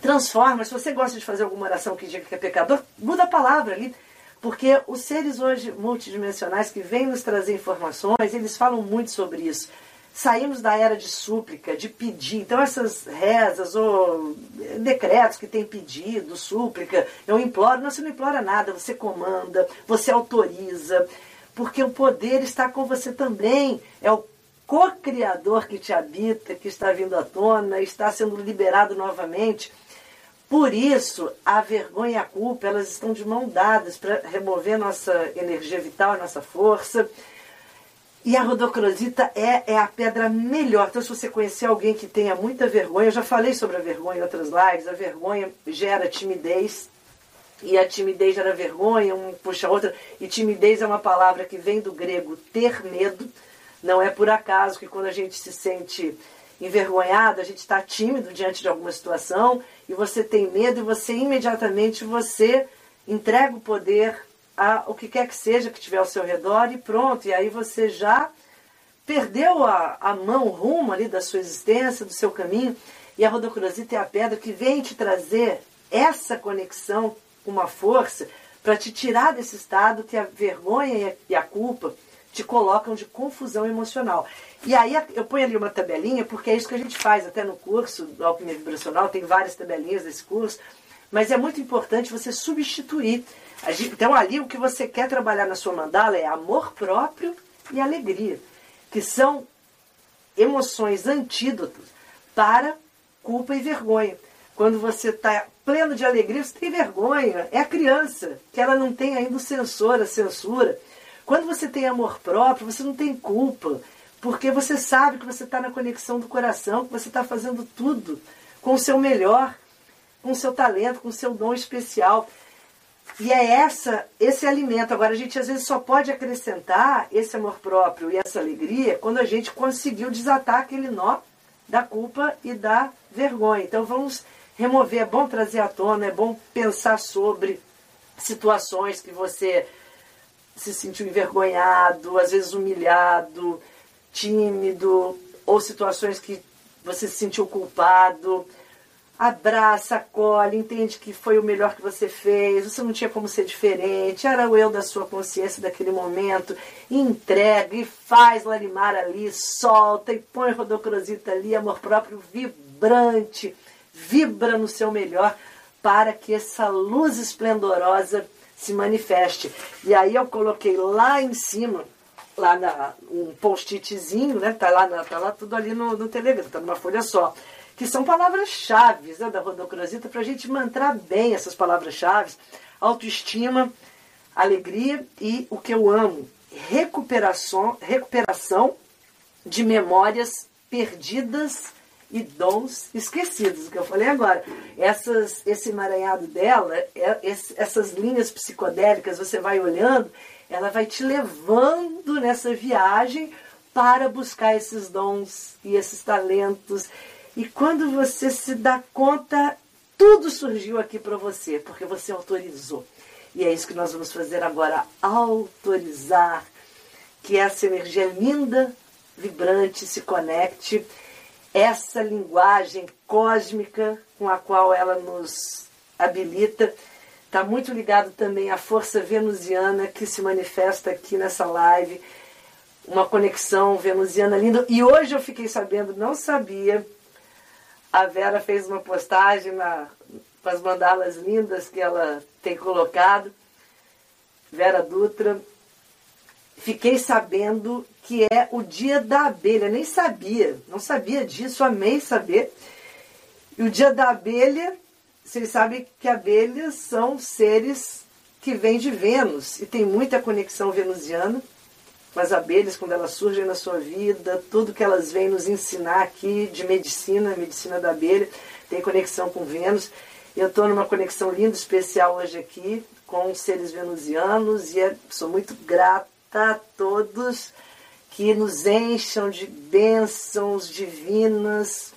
transforma, se você gosta de fazer alguma oração que diga que é pecador, muda a palavra ali. Porque os seres hoje multidimensionais que vêm nos trazer informações, eles falam muito sobre isso. Saímos da era de súplica, de pedir. Então, essas rezas ou decretos que tem pedido, súplica, eu imploro. Não, você não implora nada, você comanda, você autoriza, porque o poder está com você também. É o co-criador que te habita, que está vindo à tona, está sendo liberado novamente. Por isso, a vergonha e a culpa, elas estão de mão dadas para remover nossa energia vital, nossa força e a rodocrosita é, é a pedra melhor. Então, se você conhecer alguém que tenha muita vergonha, eu já falei sobre a vergonha em outras lives, a vergonha gera timidez, e a timidez gera vergonha, um puxa a outra, e timidez é uma palavra que vem do grego ter medo. Não é por acaso que quando a gente se sente envergonhado, a gente está tímido diante de alguma situação, e você tem medo, e você imediatamente você entrega o poder a, o que quer que seja que tiver ao seu redor e pronto. E aí você já perdeu a, a mão, o rumo ali da sua existência, do seu caminho. E a rodocrosita é a pedra que vem te trazer essa conexão com uma força para te tirar desse estado que a vergonha e a culpa te colocam de confusão emocional. E aí eu ponho ali uma tabelinha, porque é isso que a gente faz até no curso do Alquimia Vibracional, tem várias tabelinhas desse curso, mas é muito importante você substituir então ali o que você quer trabalhar na sua mandala é amor próprio e alegria, que são emoções antídotos para culpa e vergonha. Quando você está pleno de alegria, você tem vergonha. É a criança, que ela não tem ainda o sensor, a censura. Quando você tem amor próprio, você não tem culpa, porque você sabe que você está na conexão do coração, que você está fazendo tudo com o seu melhor, com o seu talento, com o seu dom especial. E é essa, esse alimento. Agora, a gente às vezes só pode acrescentar esse amor próprio e essa alegria quando a gente conseguiu desatar aquele nó da culpa e da vergonha. Então, vamos remover. É bom trazer à tona, é bom pensar sobre situações que você se sentiu envergonhado, às vezes humilhado, tímido, ou situações que você se sentiu culpado. Abraça, acolhe, entende que foi o melhor que você fez, você não tinha como ser diferente, era o eu da sua consciência daquele momento, entrega e faz Larimar ali, solta e põe Rodocrosita ali, amor próprio vibrante, vibra no seu melhor para que essa luz esplendorosa se manifeste. E aí eu coloquei lá em cima, lá na, um post-itzinho, né? Tá lá, tá lá tudo ali no, no Telegram, tá numa folha só que são palavras-chave né, da rodocrosita, para a gente mantrar bem essas palavras-chave: autoestima, alegria e o que eu amo, recuperação, recuperação de memórias perdidas e dons esquecidos, o que eu falei agora. Essas, esse emaranhado dela, é, essas linhas psicodélicas, você vai olhando, ela vai te levando nessa viagem para buscar esses dons e esses talentos e quando você se dá conta, tudo surgiu aqui para você, porque você autorizou. E é isso que nós vamos fazer agora: autorizar que essa energia linda, vibrante, se conecte. Essa linguagem cósmica com a qual ela nos habilita está muito ligado também à força venusiana que se manifesta aqui nessa live. Uma conexão venusiana linda. E hoje eu fiquei sabendo, não sabia, a Vera fez uma postagem na, com as mandalas lindas que ela tem colocado. Vera Dutra. Fiquei sabendo que é o dia da abelha. Nem sabia, não sabia disso, amei saber. E o dia da abelha, vocês sabem que abelhas são seres que vêm de Vênus e tem muita conexão venusiana com as abelhas, quando elas surgem na sua vida, tudo que elas vêm nos ensinar aqui de medicina, medicina da abelha, tem conexão com Vênus. Eu estou numa conexão linda, especial hoje aqui com seres venusianos e é, sou muito grata a todos que nos encham de bênçãos divinas,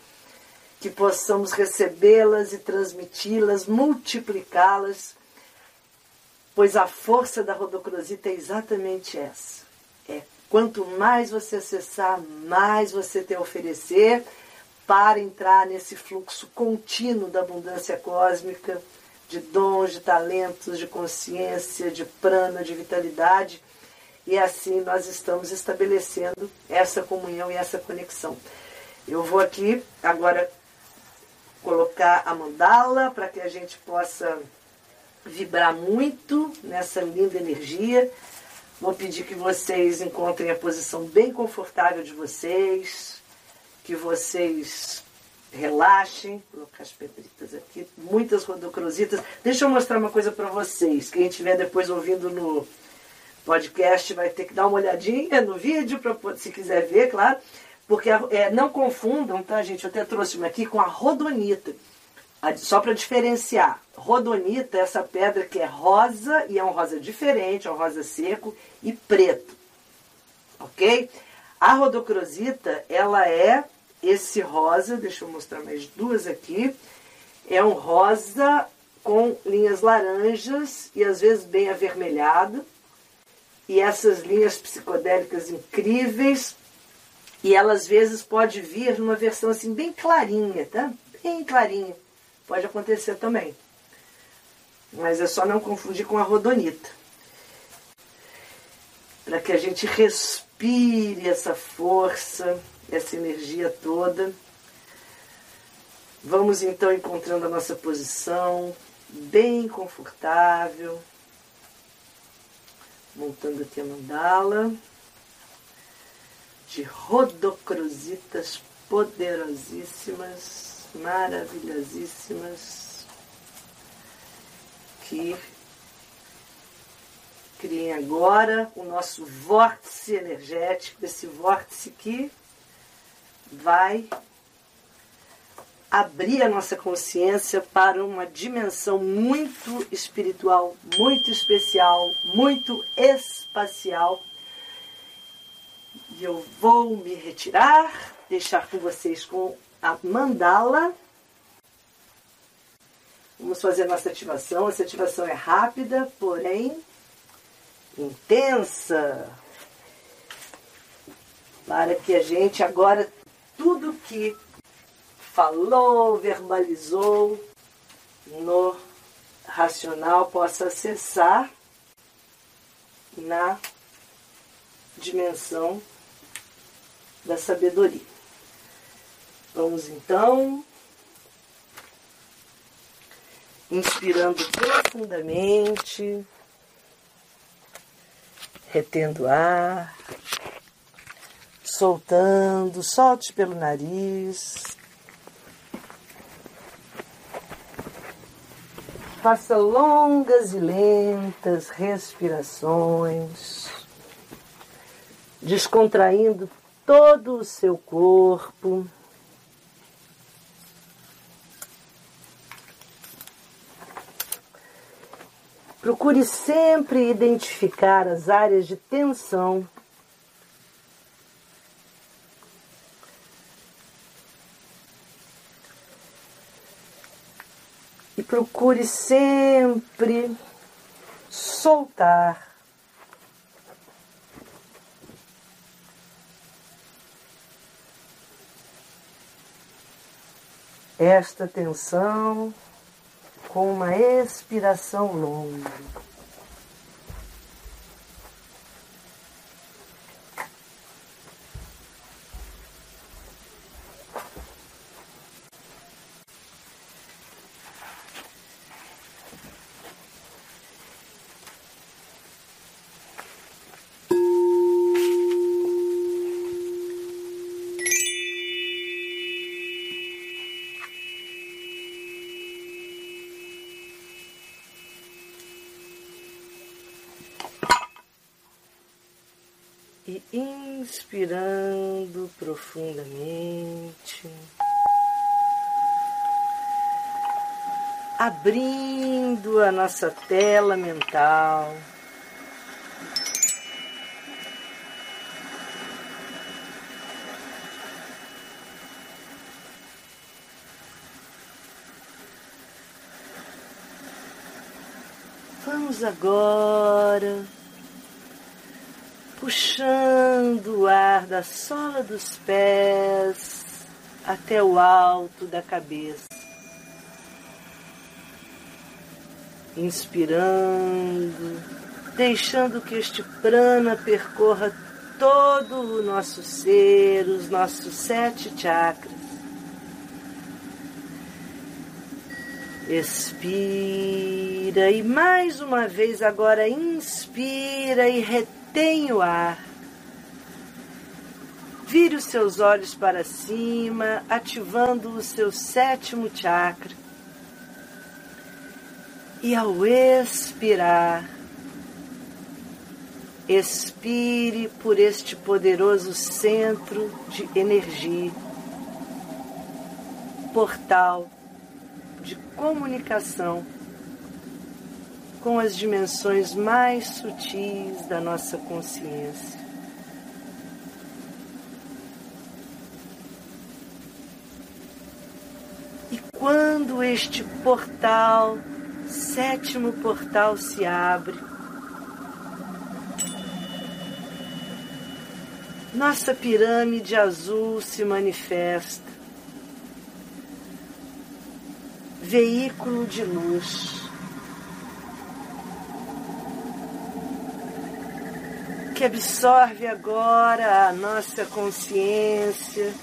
que possamos recebê-las e transmiti-las, multiplicá-las, pois a força da rodocrosita é exatamente essa. É quanto mais você acessar, mais você tem a oferecer para entrar nesse fluxo contínuo da abundância cósmica, de dons, de talentos, de consciência, de prana, de vitalidade e assim nós estamos estabelecendo essa comunhão e essa conexão. Eu vou aqui agora colocar a mandala para que a gente possa vibrar muito nessa linda energia. Vou pedir que vocês encontrem a posição bem confortável de vocês, que vocês relaxem, vou colocar as pedritas aqui, muitas rodocrositas. Deixa eu mostrar uma coisa para vocês, quem estiver depois ouvindo no podcast vai ter que dar uma olhadinha no vídeo, pra, se quiser ver, claro. Porque é, não confundam, tá, gente? Eu até trouxe uma aqui com a rodonita. Só para diferenciar. Rodonita é essa pedra que é rosa, e é um rosa diferente, é um rosa seco e preto. Ok? A rodocrosita, ela é esse rosa, deixa eu mostrar mais duas aqui. É um rosa com linhas laranjas e às vezes bem avermelhado e essas linhas psicodélicas incríveis. E ela às vezes pode vir numa versão assim bem clarinha, tá? Bem clarinha. Pode acontecer também. Mas é só não confundir com a rodonita. Para que a gente respire essa força, essa energia toda. Vamos então encontrando a nossa posição bem confortável montando aqui a mandala. De rodocruzitas poderosíssimas, maravilhosíssimas, que criem agora o nosso vórtice energético, esse vórtice que vai abrir a nossa consciência para uma dimensão muito espiritual, muito especial, muito espacial. E eu vou me retirar, deixar com vocês com a mandala. Vamos fazer nossa ativação. Essa ativação é rápida, porém intensa. Para que a gente agora, tudo que falou, verbalizou no racional possa acessar na dimensão da sabedoria. Vamos então inspirando profundamente, retendo ar, soltando, solte pelo nariz. Faça longas e lentas respirações, descontraindo todo o seu corpo. Procure sempre identificar as áreas de tensão e procure sempre soltar. Esta tensão com uma expiração longa. Inspirando profundamente, abrindo a nossa tela mental. Vamos agora puxando o ar da sola dos pés até o alto da cabeça. Inspirando, deixando que este prana percorra todo o nosso ser, os nossos sete chakras. Expira e mais uma vez agora inspira e retém Retém o ar. Vire os seus olhos para cima, ativando o seu sétimo chakra. E ao expirar, expire por este poderoso centro de energia, portal de comunicação com as dimensões mais sutis da nossa consciência. E quando este portal, sétimo portal, se abre, nossa pirâmide azul se manifesta, veículo de luz. Que absorve agora a nossa consciência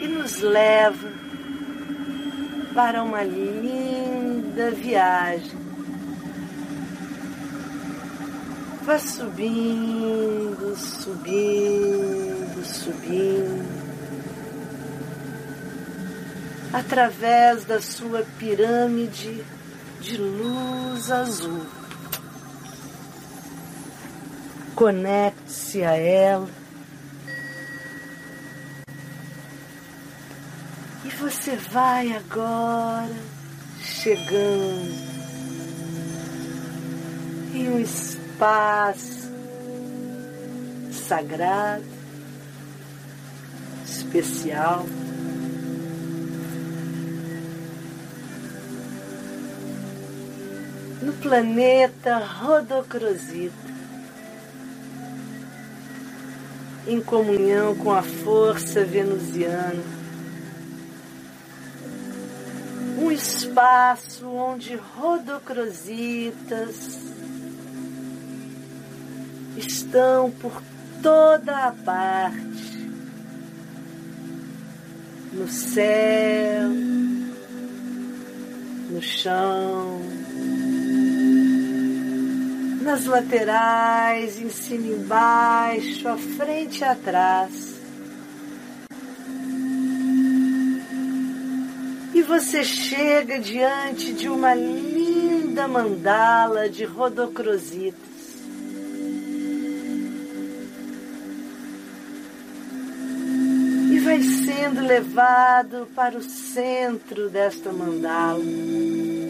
e nos leva para uma linda viagem. Vá subindo, subindo, subindo através da sua pirâmide de luz azul. Conecte-se a ela. E você vai agora chegando em um espaço sagrado, especial. No planeta Rodocrosita, em comunhão com a força venusiana. Um espaço onde rodocrositas estão por toda a parte, no céu, no chão, nas laterais, em cima e embaixo, à frente e atrás. E você chega diante de uma linda mandala de rodocrositas. E vai sendo levado para o centro desta mandala.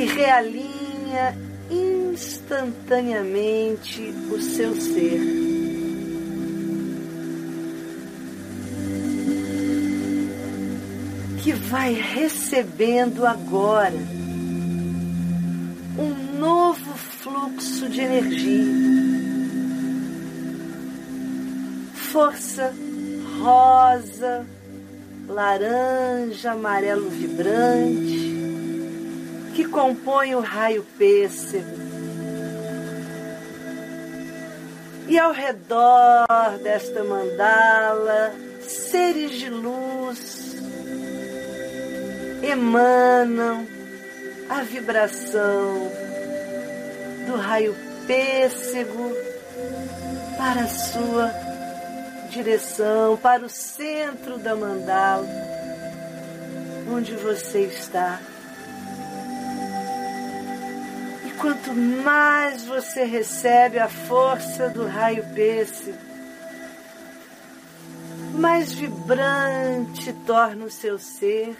Que realinha instantaneamente o seu ser. Que vai recebendo agora um novo fluxo de energia, força rosa, laranja, amarelo vibrante que compõe o raio pêssego. E ao redor desta mandala, seres de luz emanam a vibração do raio pêssego para a sua direção, para o centro da mandala, onde você está quanto mais você recebe a força do raio pêssego, mais vibrante torna o seu ser,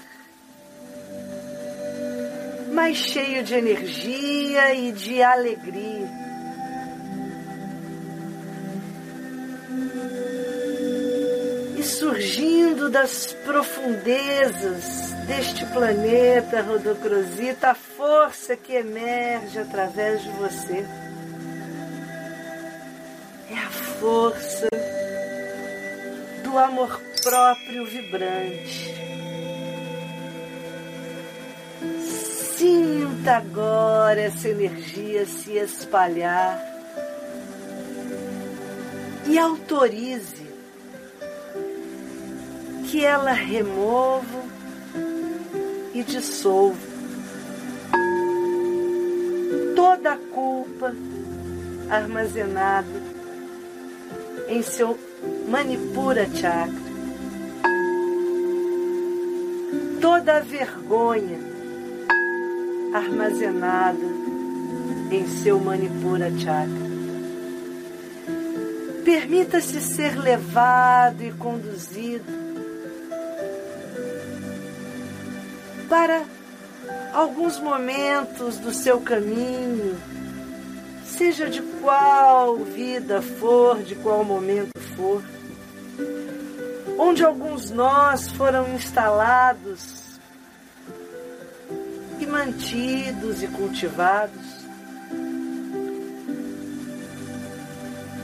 mais cheio de energia e de alegria. Surgindo das profundezas deste planeta Rodocrosita, a força que emerge através de você é a força do amor próprio vibrante. Sinta agora essa energia se espalhar e autorize que ela remova e dissolva toda a culpa armazenada em seu Manipura Chakra. Toda a vergonha armazenada em seu Manipura Chakra. Permita-se ser levado e conduzido para alguns momentos do seu caminho, seja de qual vida for, de qual momento for, onde alguns nós foram instalados e mantidos e cultivados.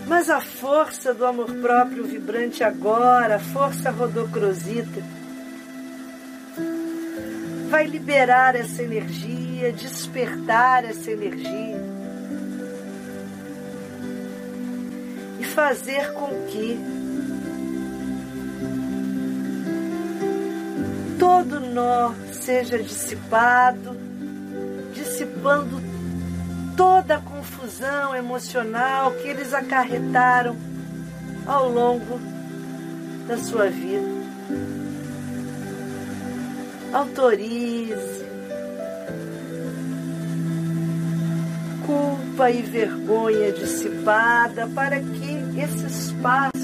Mas a força do amor próprio vibrante agora, a força rodocrosita, vai liberar essa energia, despertar essa energia. E fazer com que todo nó seja dissipado, dissipando toda a confusão emocional que eles acarretaram ao longo da sua vida autorize. Culpa e vergonha dissipada para que esse espaço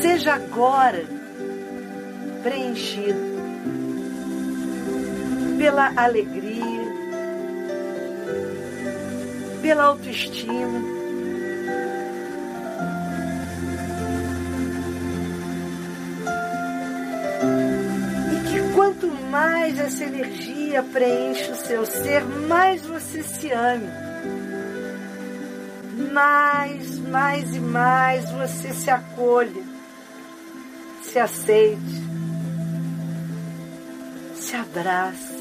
seja agora preenchido pela alegria, pela autoestima mais essa energia preenche o seu ser, mais você se ame. Mais, mais e mais você se acolhe, se aceite, se abrace.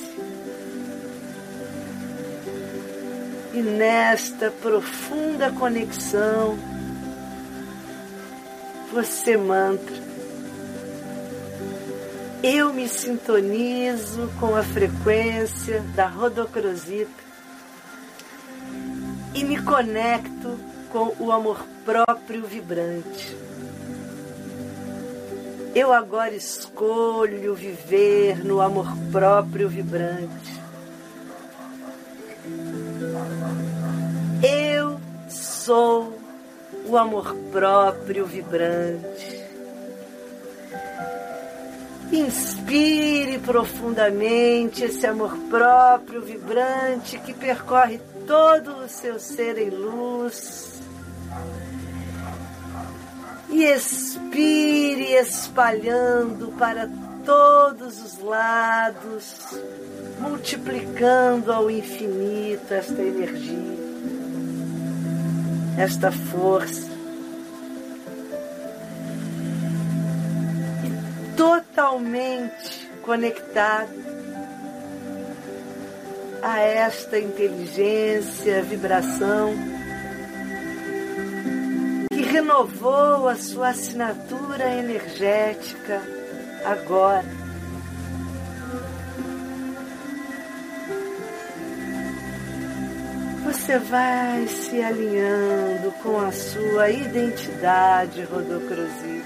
E nesta profunda conexão, você mantra eu me sintonizo com a frequência da rodocrosita e me conecto com o amor próprio vibrante. Eu agora escolho viver no amor próprio vibrante. Eu sou o amor próprio vibrante. Inspire profundamente esse amor próprio, vibrante, que percorre todo o seu ser em luz. E expire espalhando para todos os lados, multiplicando ao infinito esta energia, esta força. Totalmente conectado a esta inteligência, vibração que renovou a sua assinatura energética agora. Você vai se alinhando com a sua identidade rodocrosita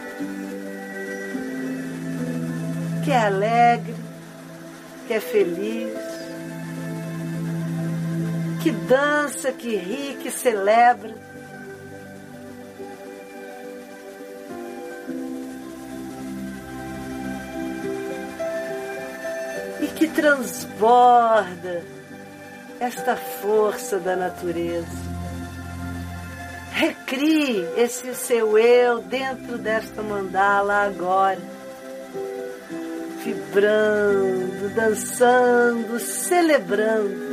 que é alegre, que é feliz, que dança, que ri, que celebra. E que transborda esta força da natureza. Recrie esse seu eu dentro desta mandala agora, vibrando, dançando, celebrando.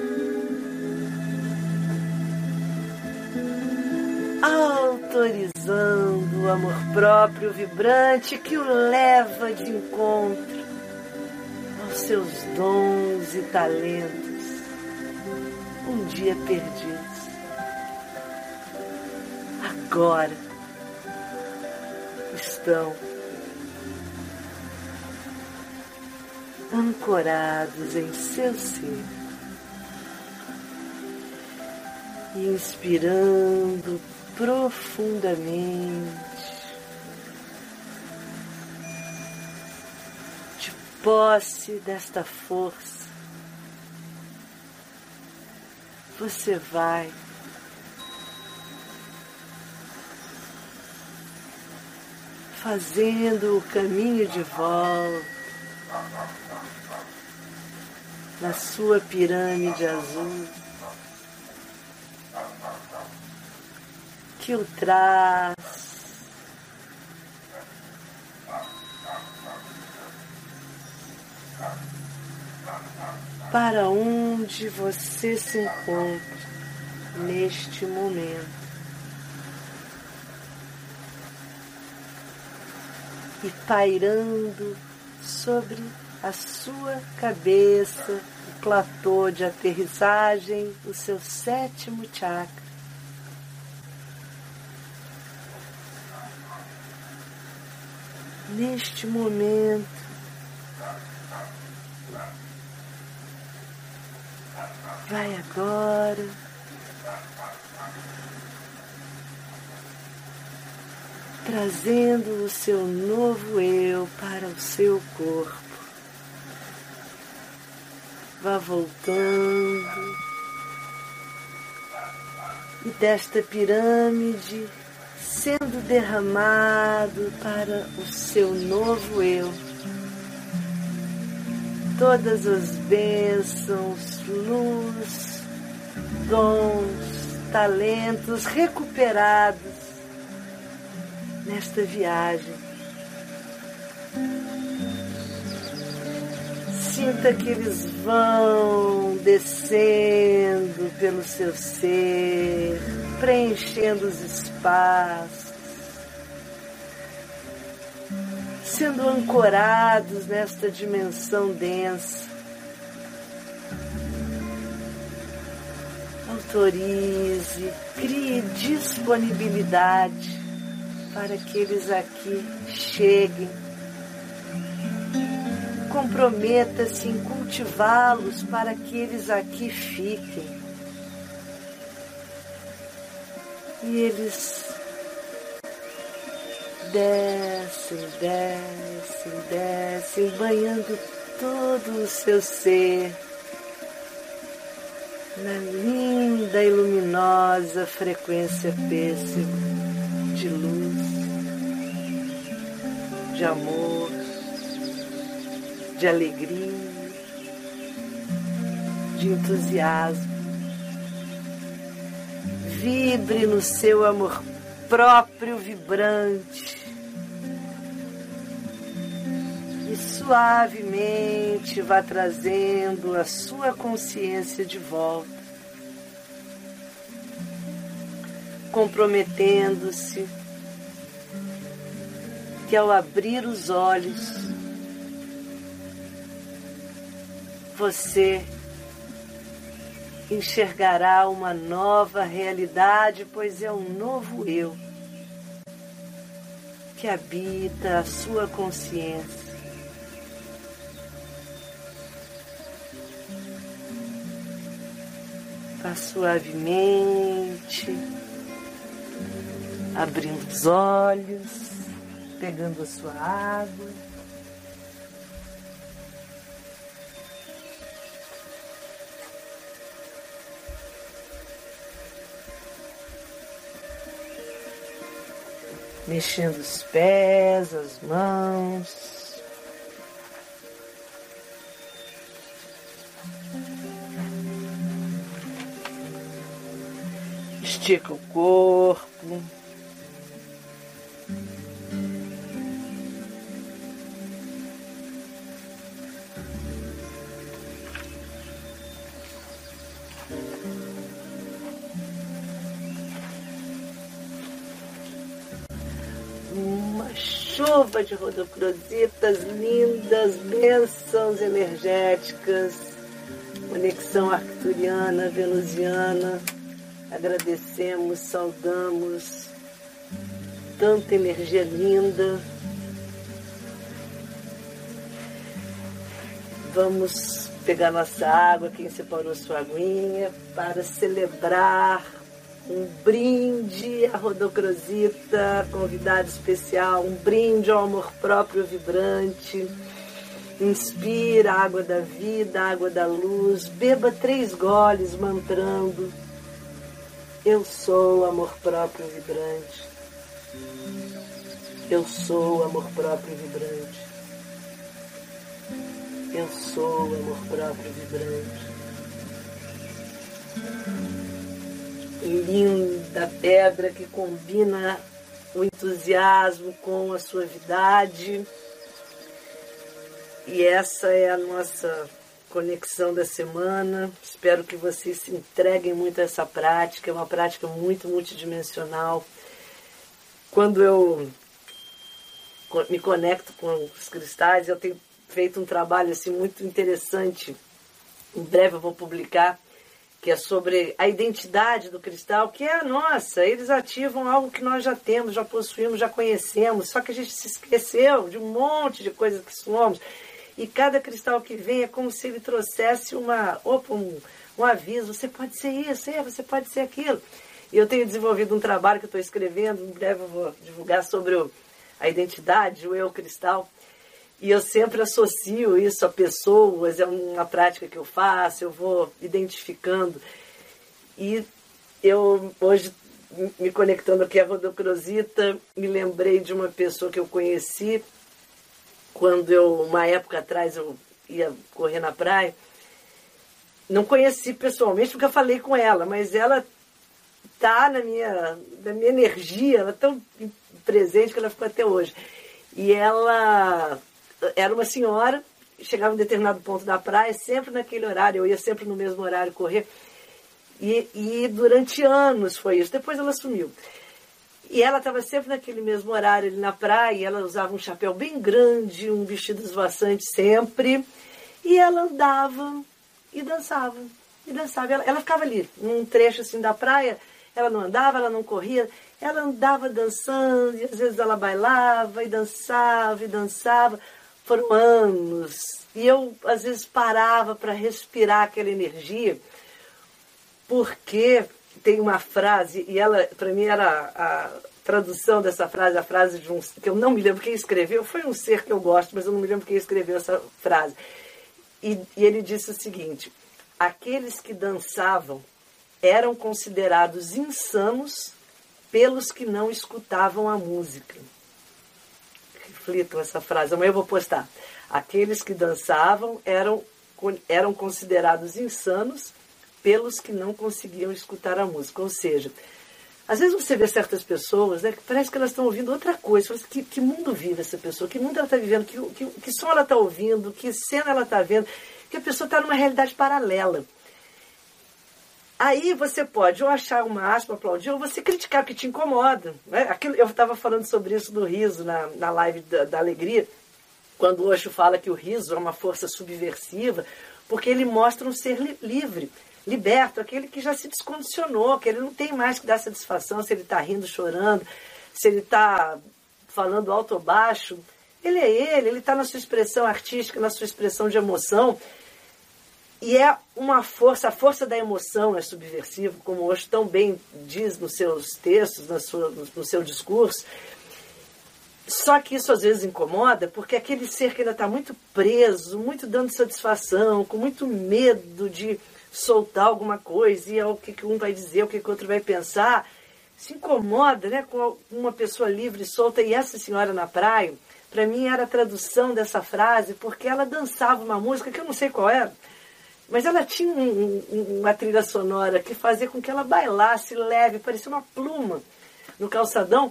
autorizando o amor próprio vibrante que o leva de encontro aos seus dons e talentos, um dia perdidos. Agora estão ancorados em seu ser. Inspirando profundamente, de posse desta força, você vai fazendo o caminho de volta na sua pirâmide azul. que o traz. Para onde você se encontra neste momento. E pairando sobre a sua cabeça, o platô de aterrissagem, o seu sétimo chakra. neste momento. Vai agora. Trazendo o seu novo eu para o seu corpo. Vá voltando. E desta pirâmide sendo derramado para o seu novo eu. Todas as bênçãos, luz, dons, talentos recuperados nesta viagem. Sinta que eles vão descendo pelo seu ser, preenchendo os espaços, sendo ancorados nesta dimensão densa. Autorize, crie disponibilidade para que eles aqui cheguem. Comprometa-se em cultivá-los para que eles aqui fiquem. E eles descem, descem, descem, banhando todo o seu ser na linda e luminosa frequência pêssego de luz, de amor, de alegria, de entusiasmo vibre no seu amor próprio vibrante. E suavemente vá trazendo a sua consciência de volta, comprometendo-se que ao abrir os olhos, você enxergará uma nova realidade, pois é um novo eu que habita a sua consciência. Vá suavemente, abrindo os olhos, pegando a sua água. Mexendo os pés, as mãos. estica o corpo. Chuva de rodocrositas lindas, bênçãos energéticas, conexão arcturiana, venusiana. Agradecemos, saudamos tanta energia linda. Vamos pegar nossa água, quem separou sua aguinha, para celebrar um brinde à Rodocrosita, convidado especial, um brinde ao amor próprio vibrante. Inspira a água da vida, a água da luz, beba três goles mantrando eu sou amor próprio vibrante. Eu sou amor próprio vibrante. Eu sou amor próprio vibrante. Linda pedra que combina o entusiasmo com a suavidade. E essa é a nossa conexão da semana. Espero que vocês se entreguem muito a essa prática, é uma prática muito multidimensional. Quando eu me conecto com os cristais, eu tenho feito um trabalho assim muito interessante. Em breve eu vou publicar que é sobre a identidade do cristal, que é a nossa. Eles ativam algo que nós já temos, já possuímos, já conhecemos, só que a gente se esqueceu de um monte de coisas que somos. E cada cristal que vem é como se ele trouxesse uma, opa, um, um aviso. Você pode ser isso, é, você pode ser aquilo. E eu tenho desenvolvido um trabalho que estou escrevendo, em breve eu vou divulgar sobre o, a identidade, o eu cristal. E eu sempre associo isso a pessoas, é uma prática que eu faço, eu vou identificando. E eu hoje, me conectando aqui à Rodocrosita, me lembrei de uma pessoa que eu conheci quando eu, uma época atrás, eu ia correr na praia, não conheci pessoalmente porque eu falei com ela, mas ela tá na minha, na minha energia, ela é tão presente que ela ficou até hoje. E ela era uma senhora, chegava em determinado ponto da praia, sempre naquele horário, eu ia sempre no mesmo horário correr. E, e durante anos foi isso. Depois ela sumiu. E ela estava sempre naquele mesmo horário ali na praia, ela usava um chapéu bem grande, um vestido esvoaçante sempre, e ela andava e dançava, e dançava. Ela, ela ficava ali, num trecho assim da praia, ela não andava, ela não corria, ela andava dançando, e às vezes ela bailava e dançava e dançava. Foram anos. E eu, às vezes, parava para respirar aquela energia, porque tem uma frase, e ela, para mim, era a tradução dessa frase, a frase de um. que eu não me lembro quem escreveu, foi um ser que eu gosto, mas eu não me lembro quem escreveu essa frase. E, e ele disse o seguinte: aqueles que dançavam eram considerados insanos pelos que não escutavam a música. Reflitam essa frase, amanhã eu vou postar. Aqueles que dançavam eram, eram considerados insanos pelos que não conseguiam escutar a música. Ou seja, às vezes você vê certas pessoas, né, que parece que elas estão ouvindo outra coisa. Você que, que mundo vive essa pessoa? Que mundo ela está vivendo? Que, que, que som ela está ouvindo? Que cena ela está vendo? Que a pessoa está numa realidade paralela. Aí você pode ou achar uma aspa, aplaudir, ou você criticar que te incomoda. Né? Aquilo, eu estava falando sobre isso do riso na, na live da, da alegria, quando o Osho fala que o riso é uma força subversiva, porque ele mostra um ser li livre liberto, aquele que já se descondicionou, que ele não tem mais que dar satisfação se ele está rindo, chorando, se ele está falando alto ou baixo. Ele é ele, ele está na sua expressão artística, na sua expressão de emoção. E é uma força, a força da emoção é subversiva, como hoje tão bem diz nos seus textos, na sua, no seu discurso. Só que isso às vezes incomoda, porque aquele ser que ainda está muito preso, muito dando satisfação, com muito medo de soltar alguma coisa e é o que, que um vai dizer, o que, que o outro vai pensar, se incomoda né, com uma pessoa livre e solta. E essa senhora na praia, para mim era a tradução dessa frase, porque ela dançava uma música que eu não sei qual era, mas ela tinha um, um, uma trilha sonora que fazia com que ela bailasse leve, parecia uma pluma no calçadão.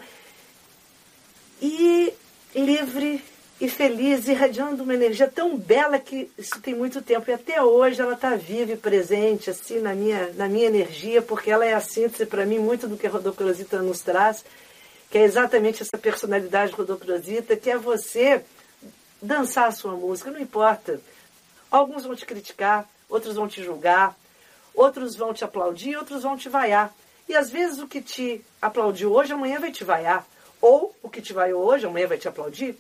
E livre e feliz, irradiando uma energia tão bela que isso tem muito tempo. E até hoje ela está viva e presente, assim, na minha, na minha energia, porque ela é a síntese, para mim, muito do que a Rodocrosita nos traz, que é exatamente essa personalidade Rodocrosita, que é você dançar a sua música, não importa. Alguns vão te criticar, outros vão te julgar, outros vão te aplaudir, outros vão te vaiar. E às vezes o que te aplaudiu hoje, amanhã vai te vaiar. Ou o que te vaiou hoje, amanhã vai te aplaudir.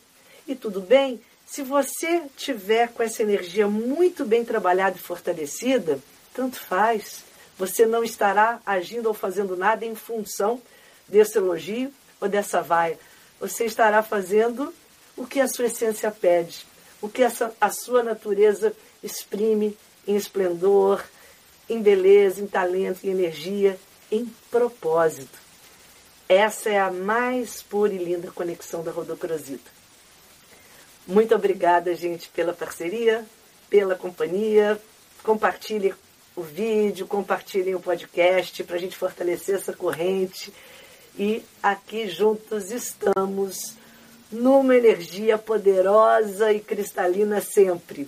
E tudo bem, se você tiver com essa energia muito bem trabalhada e fortalecida, tanto faz. Você não estará agindo ou fazendo nada em função desse elogio ou dessa vaia. Você estará fazendo o que a sua essência pede, o que a sua natureza exprime em esplendor, em beleza, em talento, em energia, em propósito. Essa é a mais pura e linda conexão da Rodocrosita. Muito obrigada, gente, pela parceria, pela companhia. Compartilhem o vídeo, compartilhem o podcast para a gente fortalecer essa corrente. E aqui juntos estamos numa energia poderosa e cristalina sempre.